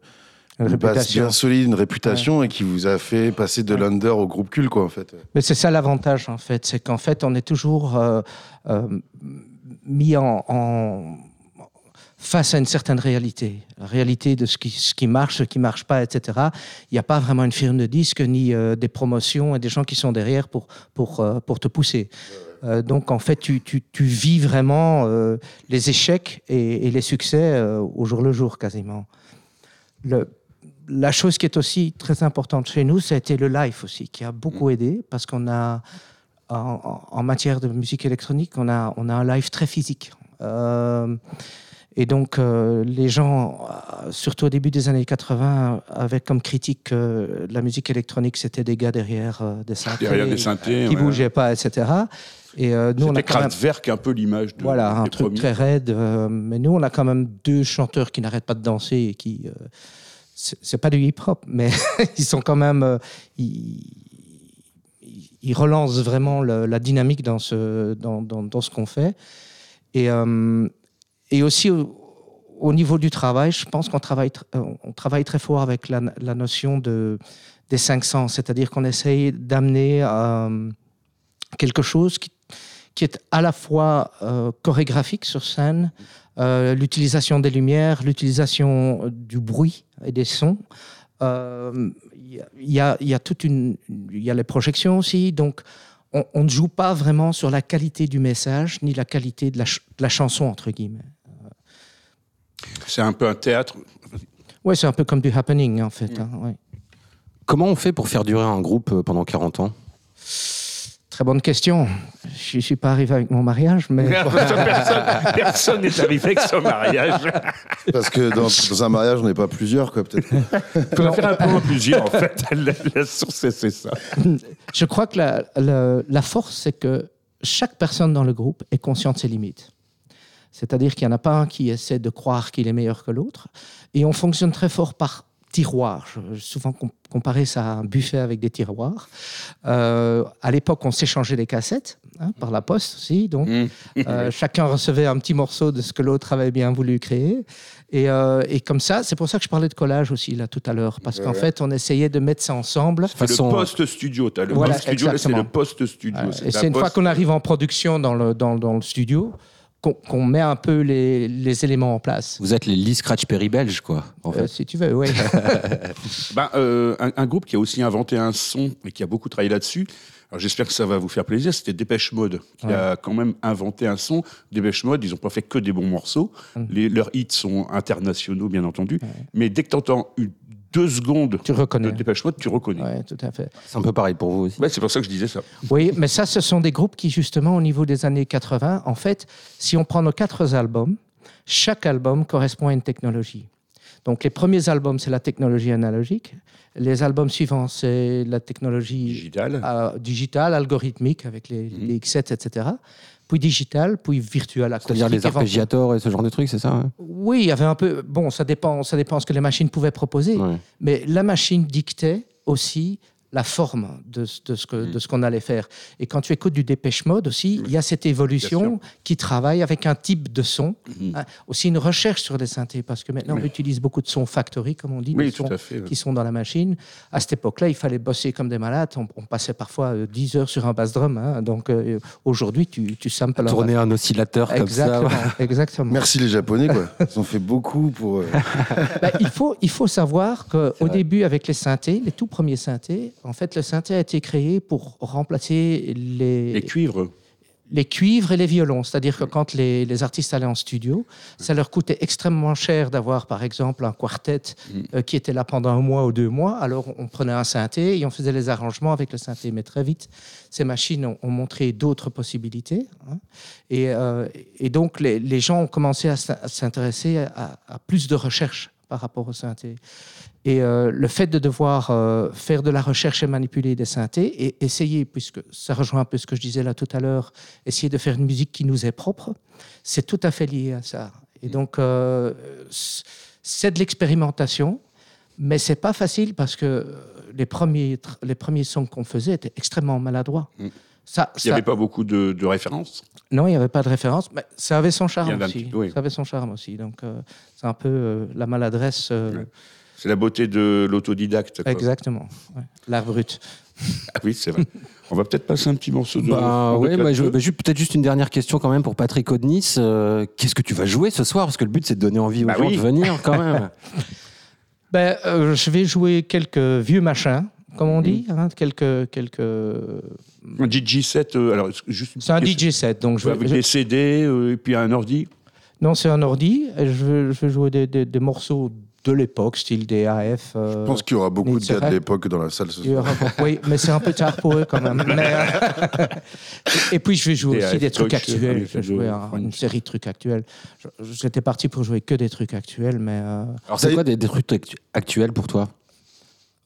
Une une base bien solide, une réputation et qui vous a fait passer de l'under au groupe cul, quoi, en fait. Mais c'est ça l'avantage, en fait. C'est qu'en fait, on est toujours euh, euh, mis en, en- face à une certaine réalité. La réalité de ce qui, ce qui marche, ce qui ne marche pas, etc. Il n'y a pas vraiment une firme de disques, ni euh, des promotions et des gens qui sont derrière pour, pour, euh, pour te pousser. Euh, donc, en fait, tu, tu, tu vis vraiment les échecs et, et les succès au jour le jour, quasiment. Le, la chose qui est aussi très importante chez nous, ça a été le live aussi, qui a beaucoup aidé parce qu'on a, en matière de musique électronique, on a, on a un live très physique. Euh, et donc, euh, les gens, euh, surtout au début des années 80, avaient comme critique que la musique électronique, c'était des gars derrière euh, des synthés, Derrière des synthés, qui ouais. bougeaient pas, etc. Et euh, nous, on a quand même- Kraftwerk, un peu l'image de voilà, un truc premiers. très raide. euh, mais nous, on a quand même deux chanteurs qui n'arrêtent pas de danser et qui. euh, c'est pas du hip-hop, mais ils sont quand même. euh, ils, ils relancent vraiment le- la dynamique dans ce, dans, dans, dans ce qu'on fait. Et, euh, et aussi, au, au niveau du travail, je pense qu'on travaille, tr- euh, on travaille très fort avec la, notion de, des 500, c'est-à-dire qu'on essaye d'amener euh, quelque chose qui, est à la fois euh, chorégraphique sur scène, l'utilisation des lumières, l'utilisation du bruit et des sons. Il y, a- y les projections aussi, donc on, ne joue pas vraiment sur la qualité du message ni la qualité de la, de la chanson entre guillemets. C'est un peu un théâtre. Ouais, c'est un peu comme du happening en fait. hein, ouais. Comment on fait pour faire durer un groupe euh, pendant 40 ans? Très bonne question. Je ne suis pas arrivé avec mon mariage, mais personne n'est arrivé avec son mariage. Parce que dans, dans un mariage, on n'est pas plusieurs, quoi, peut-être. Il faudrait faire un peu plusieurs, en fait. La, la source, c'est c'est ça. Je crois que la, la- la force, c'est que chaque personne dans le groupe est consciente de ses limites. C'est-à-dire qu'il n'y en a pas un qui essaie de croire qu'il est meilleur que l'autre. Et on fonctionne très fort par tiroirs. Je- J'ai souvent com- comparé ça à un buffet avec des tiroirs. Euh, à l'époque, on s'échangeait les cassettes hein, par la poste aussi. Donc, euh, chacun recevait un petit morceau de ce que l'autre avait bien voulu créer. Et, euh, et comme ça, c'est pour ça que je parlais de collage aussi là tout à l'heure, parce qu'en fait, on essayait de mettre ça ensemble. C'est le post-studio. T'as le Voilà, c'est le. Ouais, c'est Et c'est une fois post- qu'on arrive en production dans le, dans, dans le studio qu'on qu'on met un peu les, les éléments en place. Vous êtes les Lee Scratch Perry belges, quoi. En fait. Euh, si tu veux, oui. Ben, euh, un, un groupe qui a aussi inventé un son et qui a beaucoup travaillé là-dessus. Alors j'espère que ça va vous faire plaisir. C'était Dépêche Mode qui Ouais. a quand même inventé un son. Dépêche Mode, ils n'ont pas fait que des bons morceaux. Mm. Les, leurs hits sont internationaux, bien entendu. Mais dès que tu entends une, deux secondes de Dépêche Mode, tu reconnais. Oui, tout à fait. C'est un peu pareil pour vous aussi. Ouais, c'est pour ça que je disais ça. Oui, mais ça, ce sont des groupes qui, justement, au niveau des années 80, en fait, si on prend nos quatre albums, chaque album correspond à une technologie. Donc, les premiers albums, c'est la technologie analogique. Les albums suivants, c'est la technologie digitale, digitale algorithmique avec les, Mhm. les X7, etc. Puis digital, puis virtual acoustique. C'est-à-dire les arpégiators et ce genre de trucs, c'est ça hein Oui, il y avait un peu. Bon, ça dépend, ça dépend ce que les machines pouvaient proposer. Mais la machine dictait aussi la forme de, ce- de ce que- Mm. de ce qu'on allait faire. Et quand tu écoutes du dépêche mode aussi, il y a cette évolution qui travaille avec un type de son. Mm. Hein, aussi une recherche sur les synthés, parce que maintenant on utilise beaucoup de sons factory, comme on dit, Oui, des tout sons à fait, oui. qui sont dans la machine. À cette époque-là, il fallait bosser comme des malades. On, on passait parfois euh, 10 heures sur un bass drum. hein. Donc euh, aujourd'hui, tu, tu samples Tourner un oscillateur comme ça. Exactement, exactement. Merci les Japonais, quoi. Ils ont fait beaucoup pour. euh, Bah, il, faut, il faut savoir qu'au début, avec les synthés, les tout premiers synthés, en fait, le synthé a été créé pour remplacer les, Les cuivres. les cuivres et les violons. C'est-à-dire que quand les, les artistes allaient en studio, ça leur coûtait extrêmement cher d'avoir, par exemple, un quartet euh, qui était là pendant un mois ou deux mois. Alors, on prenait un synthé et on faisait les arrangements avec le synthé. Mais très vite, ces machines ont, ont montré d'autres possibilités. hein. Et, euh, et donc, les, les gens ont commencé à s'in- à s'intéresser à, à plus de recherche par rapport au synthé. Et euh, le fait de devoir euh, faire de la recherche et manipuler des synthés et essayer, puisque ça rejoint un peu ce que je disais là tout à l'heure, essayer de faire une musique qui nous est propre, c'est tout à fait lié à ça. Et donc, euh, c'est de l'expérimentation, mais c'est pas facile parce que les premiers, les premiers sons qu'on faisait étaient extrêmement maladroits. Ça, Il n'y ça- avait pas beaucoup de, de références? Non, il n'y avait pas de référence, mais ça avait son charme aussi. petit peu, oui. Ça avait son charme aussi. Donc, euh, c'est un peu euh, la maladresse. euh, C'est la beauté de l'autodidacte. Exactement. ouais. L'art brut. Ah oui, c'est vrai. On va peut-être passer un petit morceau de. Bah, ouais, bah, bah, peut-être juste une dernière question quand même pour Patrick Odnis. Euh, Qu'est-ce que tu vas jouer ce soir? Parce que le but c'est de donner envie aux Bah gens oui. de venir quand même. Ben, euh, je vais jouer quelques vieux machins, comme on dit. hein, quelques, quelques... Un DJ set, euh, alors juste. C'est un DJ set, donc je vais- Avec je- des CD euh, et puis un ordi. Non, c'est un ordi. je vais, je vais jouer des, des- des morceaux de l'époque, style des AF. Je pense qu'il y aura beaucoup de gars de l'époque dans la salle ce soir. aura- Oui, mais c'est un peu tard pour eux quand même. Mais, euh, et puis je vais jouer Des aussi des trucs actuels. Je vais jouer un- une série de trucs actuels. Je- J'étais parti pour jouer que des trucs actuels, mais. euh, Alors c'est quoi des, des trucs actu- actuels pour toi?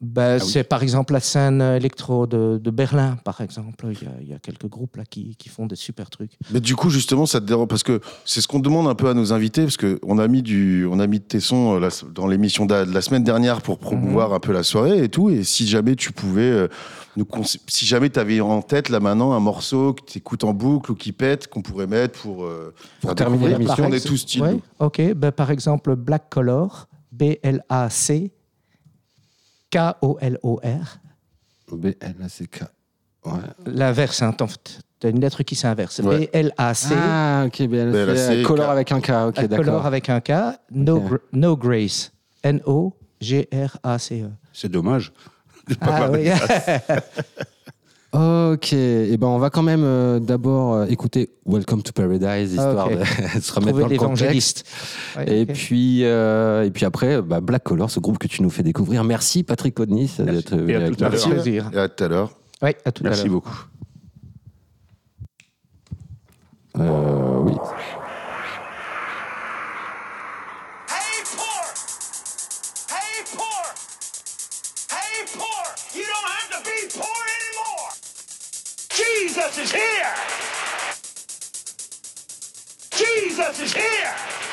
Ben, Ah oui. C'est par exemple la scène électro de, de Berlin, par exemple. Il y, a, il y a quelques groupes là qui, qui font des super trucs. Mais du coup, justement, ça te dérange parce que c'est ce qu'on demande un peu à nos invités parce que on a mis du, on a mis de tes sons euh, la- dans l'émission de la semaine dernière pour promouvoir un peu la soirée et tout. Et si jamais tu pouvais euh, nous, si jamais tu avais en tête là maintenant un morceau que tu écoutes en boucle ou qui pète qu'on pourrait mettre pour, euh, terminer l'émission. qu'on est tous styles. Ouais, ok. Ben, par exemple, Black Color, B-L-A-C, K-O-L-O-R. B-L-A-C-K. Ouais. L'inverse, hein, t'as une lettre qui s'inverse. Ouais. B-L-A-C. Ah, ok, BLAC, color avec un K, ok, d'accord. Color avec un K. No, no Grace. N-O-G-R-A-C-E. C'est dommage. Ah oui. Ok, et ben on va quand même euh, d'abord euh, écouter Welcome to Paradise histoire Ok. de se remettre Trouver dans le l'évangéliste. contexte. Ouais, et puis euh, et puis après bah, Black Color, ce groupe que tu nous fais découvrir. Merci Patrick Odnis d'être venu à avec tout à nous. l'heure. plaisir. Et à tout à l'heure. Oui, à tout à Merci l'heure. beaucoup. Euh, oui. Jesus is here! Jesus is here!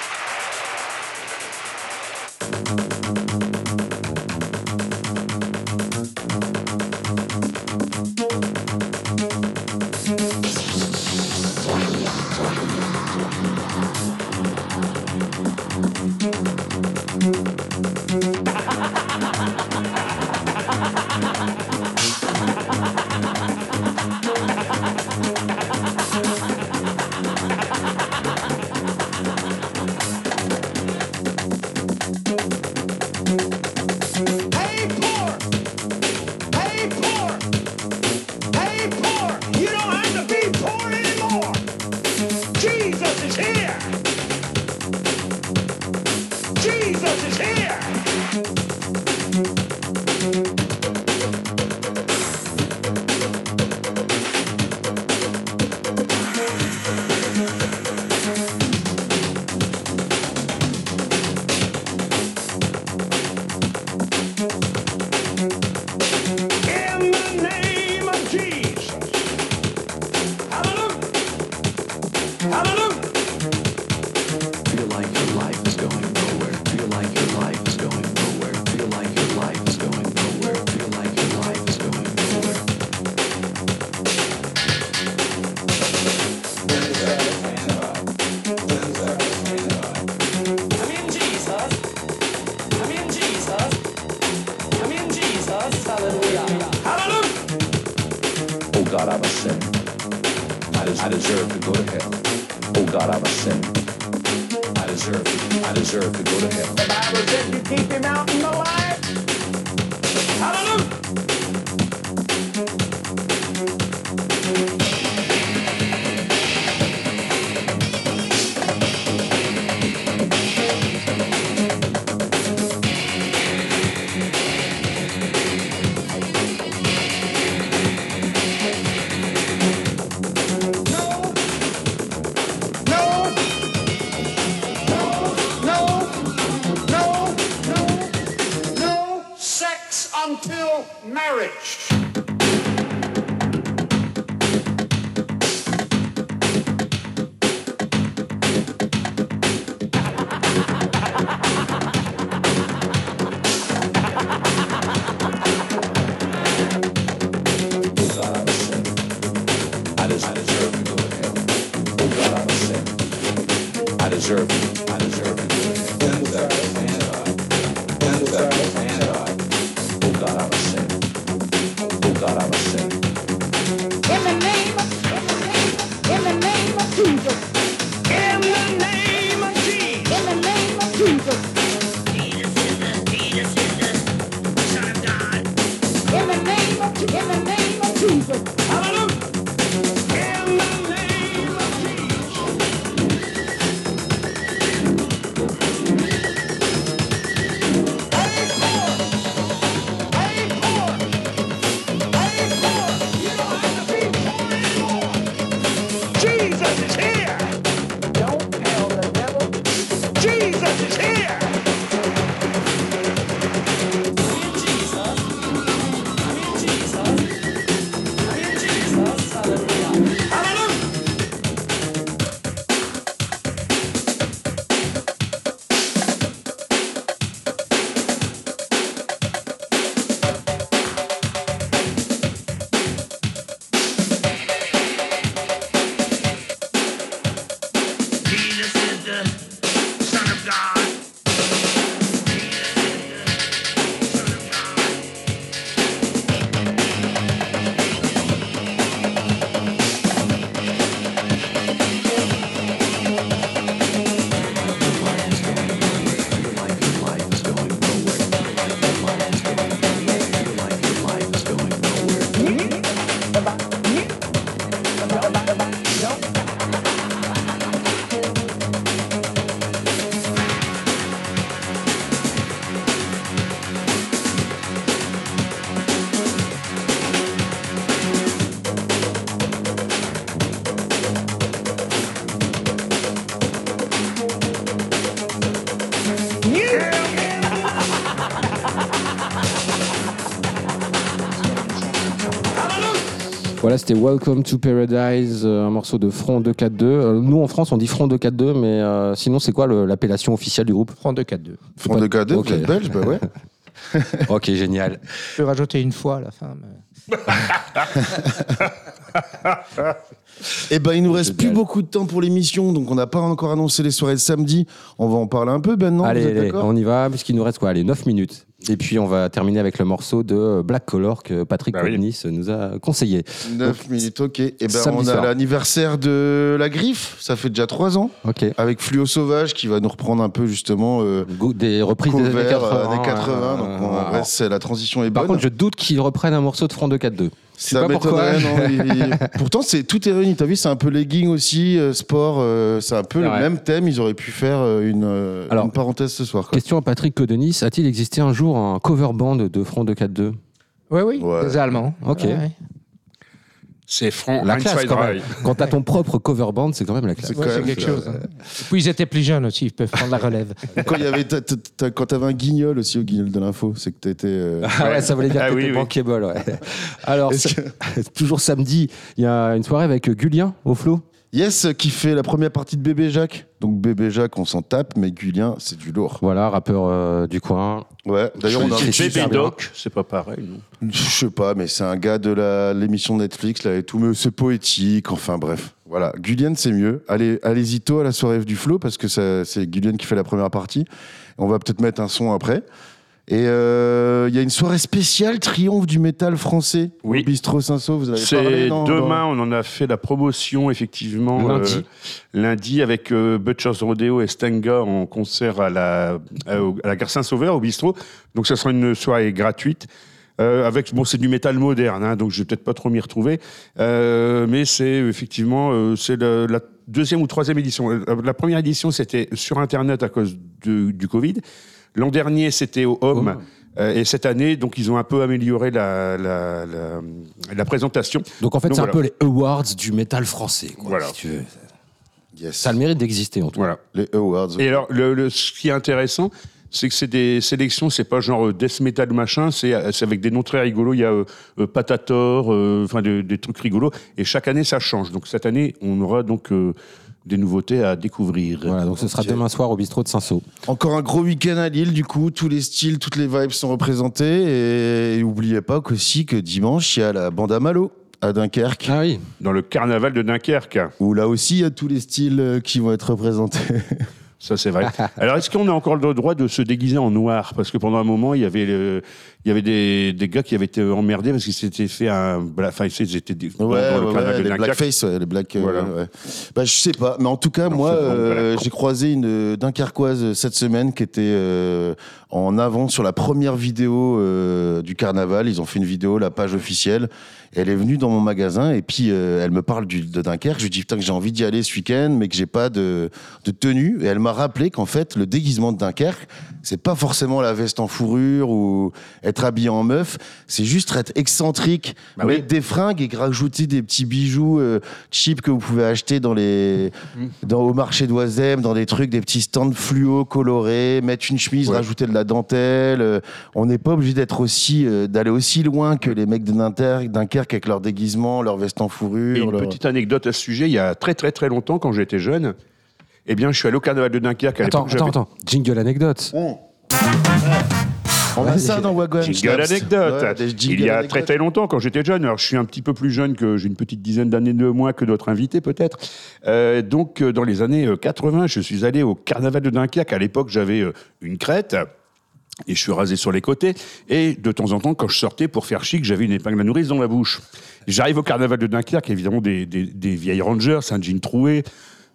Voilà, c'était Welcome to Paradise, euh, un morceau de Front 242. Euh, nous, en France, on dit Front 242, mais euh, sinon, c'est quoi l'appellation officielle du groupe Front 242. Front 242, Ok. vous êtes belge, bah ouais. ok, génial. Je peux rajouter une fois à la fin. mais- Eh ben, il nous reste plus beaucoup de temps pour l'émission, donc on n'a pas encore annoncé les soirées de samedi. On va en parler un peu, Ben, non Vous allez, êtes allez, on y va, puisqu'il nous reste quoi? Allez, 9 minutes. Et puis, on va terminer avec le morceau de Black Color que Patrick Bah oui. Nous a conseillé. 9 minutes, ok. Et ben, samedi on a l'anniversaire de la griffe, ça fait déjà 3 ans. Ok. Avec Fluo Sauvage qui va nous reprendre un peu justement. euh, des reprises des années 80. euh, années 80, donc en euh, vrai, c'est- la transition est Par bonne. contre, je doute qu'ils reprennent un morceau de Front 242. Je Ça pas pourquoi. m'étonnerait, non. il- Pourtant, c'est tout est réuni. T'as vu, c'est un peu legging aussi, euh, sport. euh, c'est un peu le même thème. Ils auraient pu faire euh, une, euh, Alors, une parenthèse ce soir. quoi. Question à Patrick Codenis a-t-il existé un jour un cover band de Front 242 Oui, oui, Ouais. des Allemands. Ok. Ouais, ouais. C'est franc. La classe quand même. Quand t'as ton propre cover band, c'est quand même la classe. C'est Ouais, quelque chose. hein. Puis ils étaient plus jeunes aussi, ils peuvent prendre la relève. Quand il y avait, quand t'avais un guignol aussi au guignol de l'info, c'est que t'étais. euh, Ah ouais, ça voulait dire Ah que t'étais oui. bankable, ouais. Alors, toujours samedi, il y a une soirée avec Gulien au flot. Yes, qui fait la première partie de Bébé Jacques. Donc Bébé Jacques, on s'en tape, mais Gulien, c'est du lourd. Voilà, rappeur euh, du coin. Ouais. D'ailleurs, on a bien. Doc, c'est pas pareil, non Je sais pas, mais c'est un gars de la- l'émission Netflix là et tout, mais c'est poétique. Enfin bref, voilà. Gullian, c'est mieux. Allez, allez-y tôt à la soirée du flow parce que ça- c'est Gullian qui fait la première partie. On va peut-être mettre un son après. Et euh, il y a une soirée spéciale triomphe du métal français Oui. au bistrot Saint-Saul. Vous avez parlé C'est dans- demain, dans- on en a fait la promotion effectivement Lundi. euh, lundi avec euh, Butcher's Rodeo et Stanga en concert à la, à, au- à la gare Saint-Sauveur au bistrot. Donc ça sera une soirée gratuite. Euh, avec bon, c'est du métal moderne, hein, donc je vais peut-être pas trop m'y retrouver, Euh, mais c'est effectivement euh, c'est la deuxième ou troisième édition. La première édition c'était sur internet à cause de- du Covid. L'an dernier c'était au Home. Euh, et cette année, donc, ils ont un peu amélioré la, la, la, la présentation. Donc en fait, c'est un peu les awards du métal français. Quoi, Voilà. si tu veux. Yes. Ça a le mérite d'exister en tout cas. Voilà. Les awards. Et alors, le, le- ce qui est intéressant, c'est que c'est des sélections, c'est pas genre euh, death metal machin, c'est euh, c'est avec des noms très rigolos. Il y a euh, Patator, euh, enfin de- des trucs rigolos. Et chaque année, ça change. Donc cette année, on aura donc euh, des nouveautés à découvrir. Voilà, donc ce sera demain soir au bistrot de Saint-Saul. Encore un gros week-end à Lille, du coup, tous les styles, toutes les vibes sont représentés. Et n'oubliez pas qu'aussi que dimanche, il y a la bande à Malo à Dunkerque. Ah oui. Dans le carnaval de Dunkerque. Où là aussi, il y a tous les styles euh, qui vont être représentés. Ça, c'est vrai. Alors, est-ce qu'on a encore le droit de se déguiser en noir? Parce que pendant un moment, il y avait, le- il y avait des, des gars qui avaient été emmerdés parce qu'ils s'étaient fait un. bla- Enfin, ils étaient des- Ouais, ouais, ouais, les blackface, les black. euh, Voilà. ouais. Bah, je sais pas, mais en tout cas, moi, euh, j'ai croisé une euh, Dunkerquoise cette semaine qui était euh, en avant sur la première vidéo du carnaval. Ils ont fait une vidéo, la page officielle. Elle est venue dans mon magasin et puis elle me parle du, de Dunkerque. Je lui dis putain que j'ai envie d'y aller ce week-end, mais que j'ai pas de, de tenue. Et elle m'a rappelé qu'en fait, le déguisement de Dunkerque, c'est pas forcément la veste en fourrure ou être habillé en meuf. C'est juste être excentrique, Bah mettre des fringues et rajouter des petits bijoux euh, cheap que vous pouvez acheter dans les, dans, au marché d'Oisem, dans des trucs, des petits stands fluo colorés, mettre une chemise, rajouter de la dentelle. euh, on n'est pas obligé d'être aussi, euh, d'aller aussi loin que les mecs de Dunkerque, Dunkerque avec leur déguisement, leur veste en fourrure. Et une leur- petite anecdote à ce sujet, il y a très très très longtemps, quand j'étais jeune, eh bien, je suis allé au carnaval de Dunkerque. À Attends, attends, attends. Jingle anecdote. On a ça dans Wagwan. Jingle Schnapps. anecdote. Ouais, Il y a très très longtemps, quand j'étais jeune, alors je suis un petit peu plus jeune que j'ai une petite dizaine d'années de moins que d'autres invités peut-être. Euh, donc euh, dans les années euh, 80, je suis allé au carnaval de Dunkerque. À l'époque, j'avais euh, une crête. Et je suis rasé sur les côtés. Et de temps en temps, quand je sortais pour faire chic, j'avais une épingle à nourrice dans la bouche. J'arrive au carnaval de Dunkerque, évidemment, des, des, des vieilles rangers, un jean troué.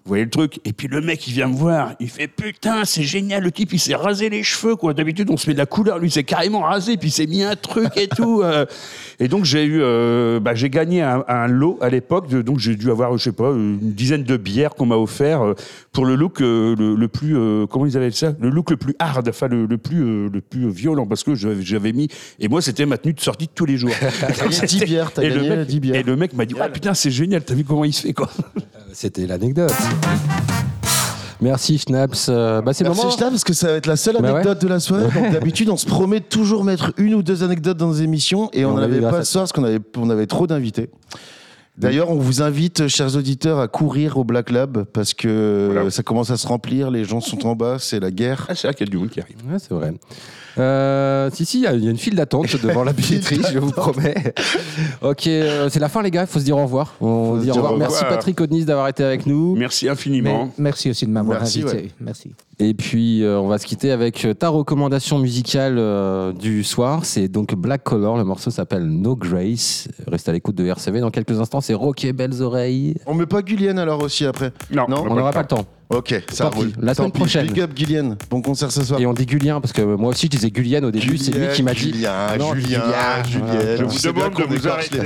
Vous voyez le truc Et puis le mec, il vient me voir. Il fait Putain, c'est génial. Le type, il s'est rasé les cheveux, quoi. D'habitude, on se met de la couleur. Lui, il s'est carrément rasé. Puis il s'est mis un truc et tout. euh. Et donc, j'ai eu. euh, bah, j'ai gagné un, un lot à l'époque. Donc, j'ai dû avoir, je sais pas, une dizaine de bières qu'on m'a offert euh, pour le look euh, le, le plus. comment ils appellent ça? Le look le plus hard, enfin, le, le plus, le plus violent. Parce que j'avais mis. Et moi, c'était ma tenue de sortie de tous les jours. gagné 10 bières, t'as gagné mec- 10 bières. Et le mec m'a dit Ouais, putain, c'est génial. T'as vu comment il se fait, quoi C'était l'anecdote. Merci Schnaps. Euh, bah, c'est Merci moment. Schnapp, parce que ça va être la seule Bah ouais. anecdote de la soirée. Donc, D'habitude, on se promet de toujours mettre une ou deux anecdotes dans nos émissions et on on n'en a eu avait grâce pas ce soir parce qu'on avait, on avait trop d'invités. D'ailleurs, on vous invite, chers auditeurs, à courir au Black Lab parce que ça commence à se remplir, les gens sont en bas, c'est la guerre. Ah, c'est vrai qu'il y a du monde qui arrive. Ouais, c'est vrai. Euh, si, si, il y a- il y, a une file d'attente devant la billetterie, je vous promets. ok, euh, c'est la fin, les gars. Il faut se dire au revoir. On se dit au dire revoir. au Merci revoir. Patrick Odnis d'avoir été avec nous. Merci infiniment. Merci aussi de m'avoir invité. ouais. Merci. Et puis, euh, on va se quitter avec euh, ta recommandation musicale euh, du soir. C'est donc Black Color. Le morceau s'appelle No Grace. Reste à l'écoute de RCV. Dans quelques instants, c'est Rocket Belles Oreilles. On met pas Guylienne alors aussi après Non, Non, On n'aura pas le temps. Ok, ça roule. La Tant semaine pis. prochaine. Big up Guylienne. Bon concert ce soir. Et on dit Gulien, parce que moi aussi je disais Gulien au début. C'est lui qui m'a dit. Julien, Julien, Julien. Je vous demande de vous arrêter.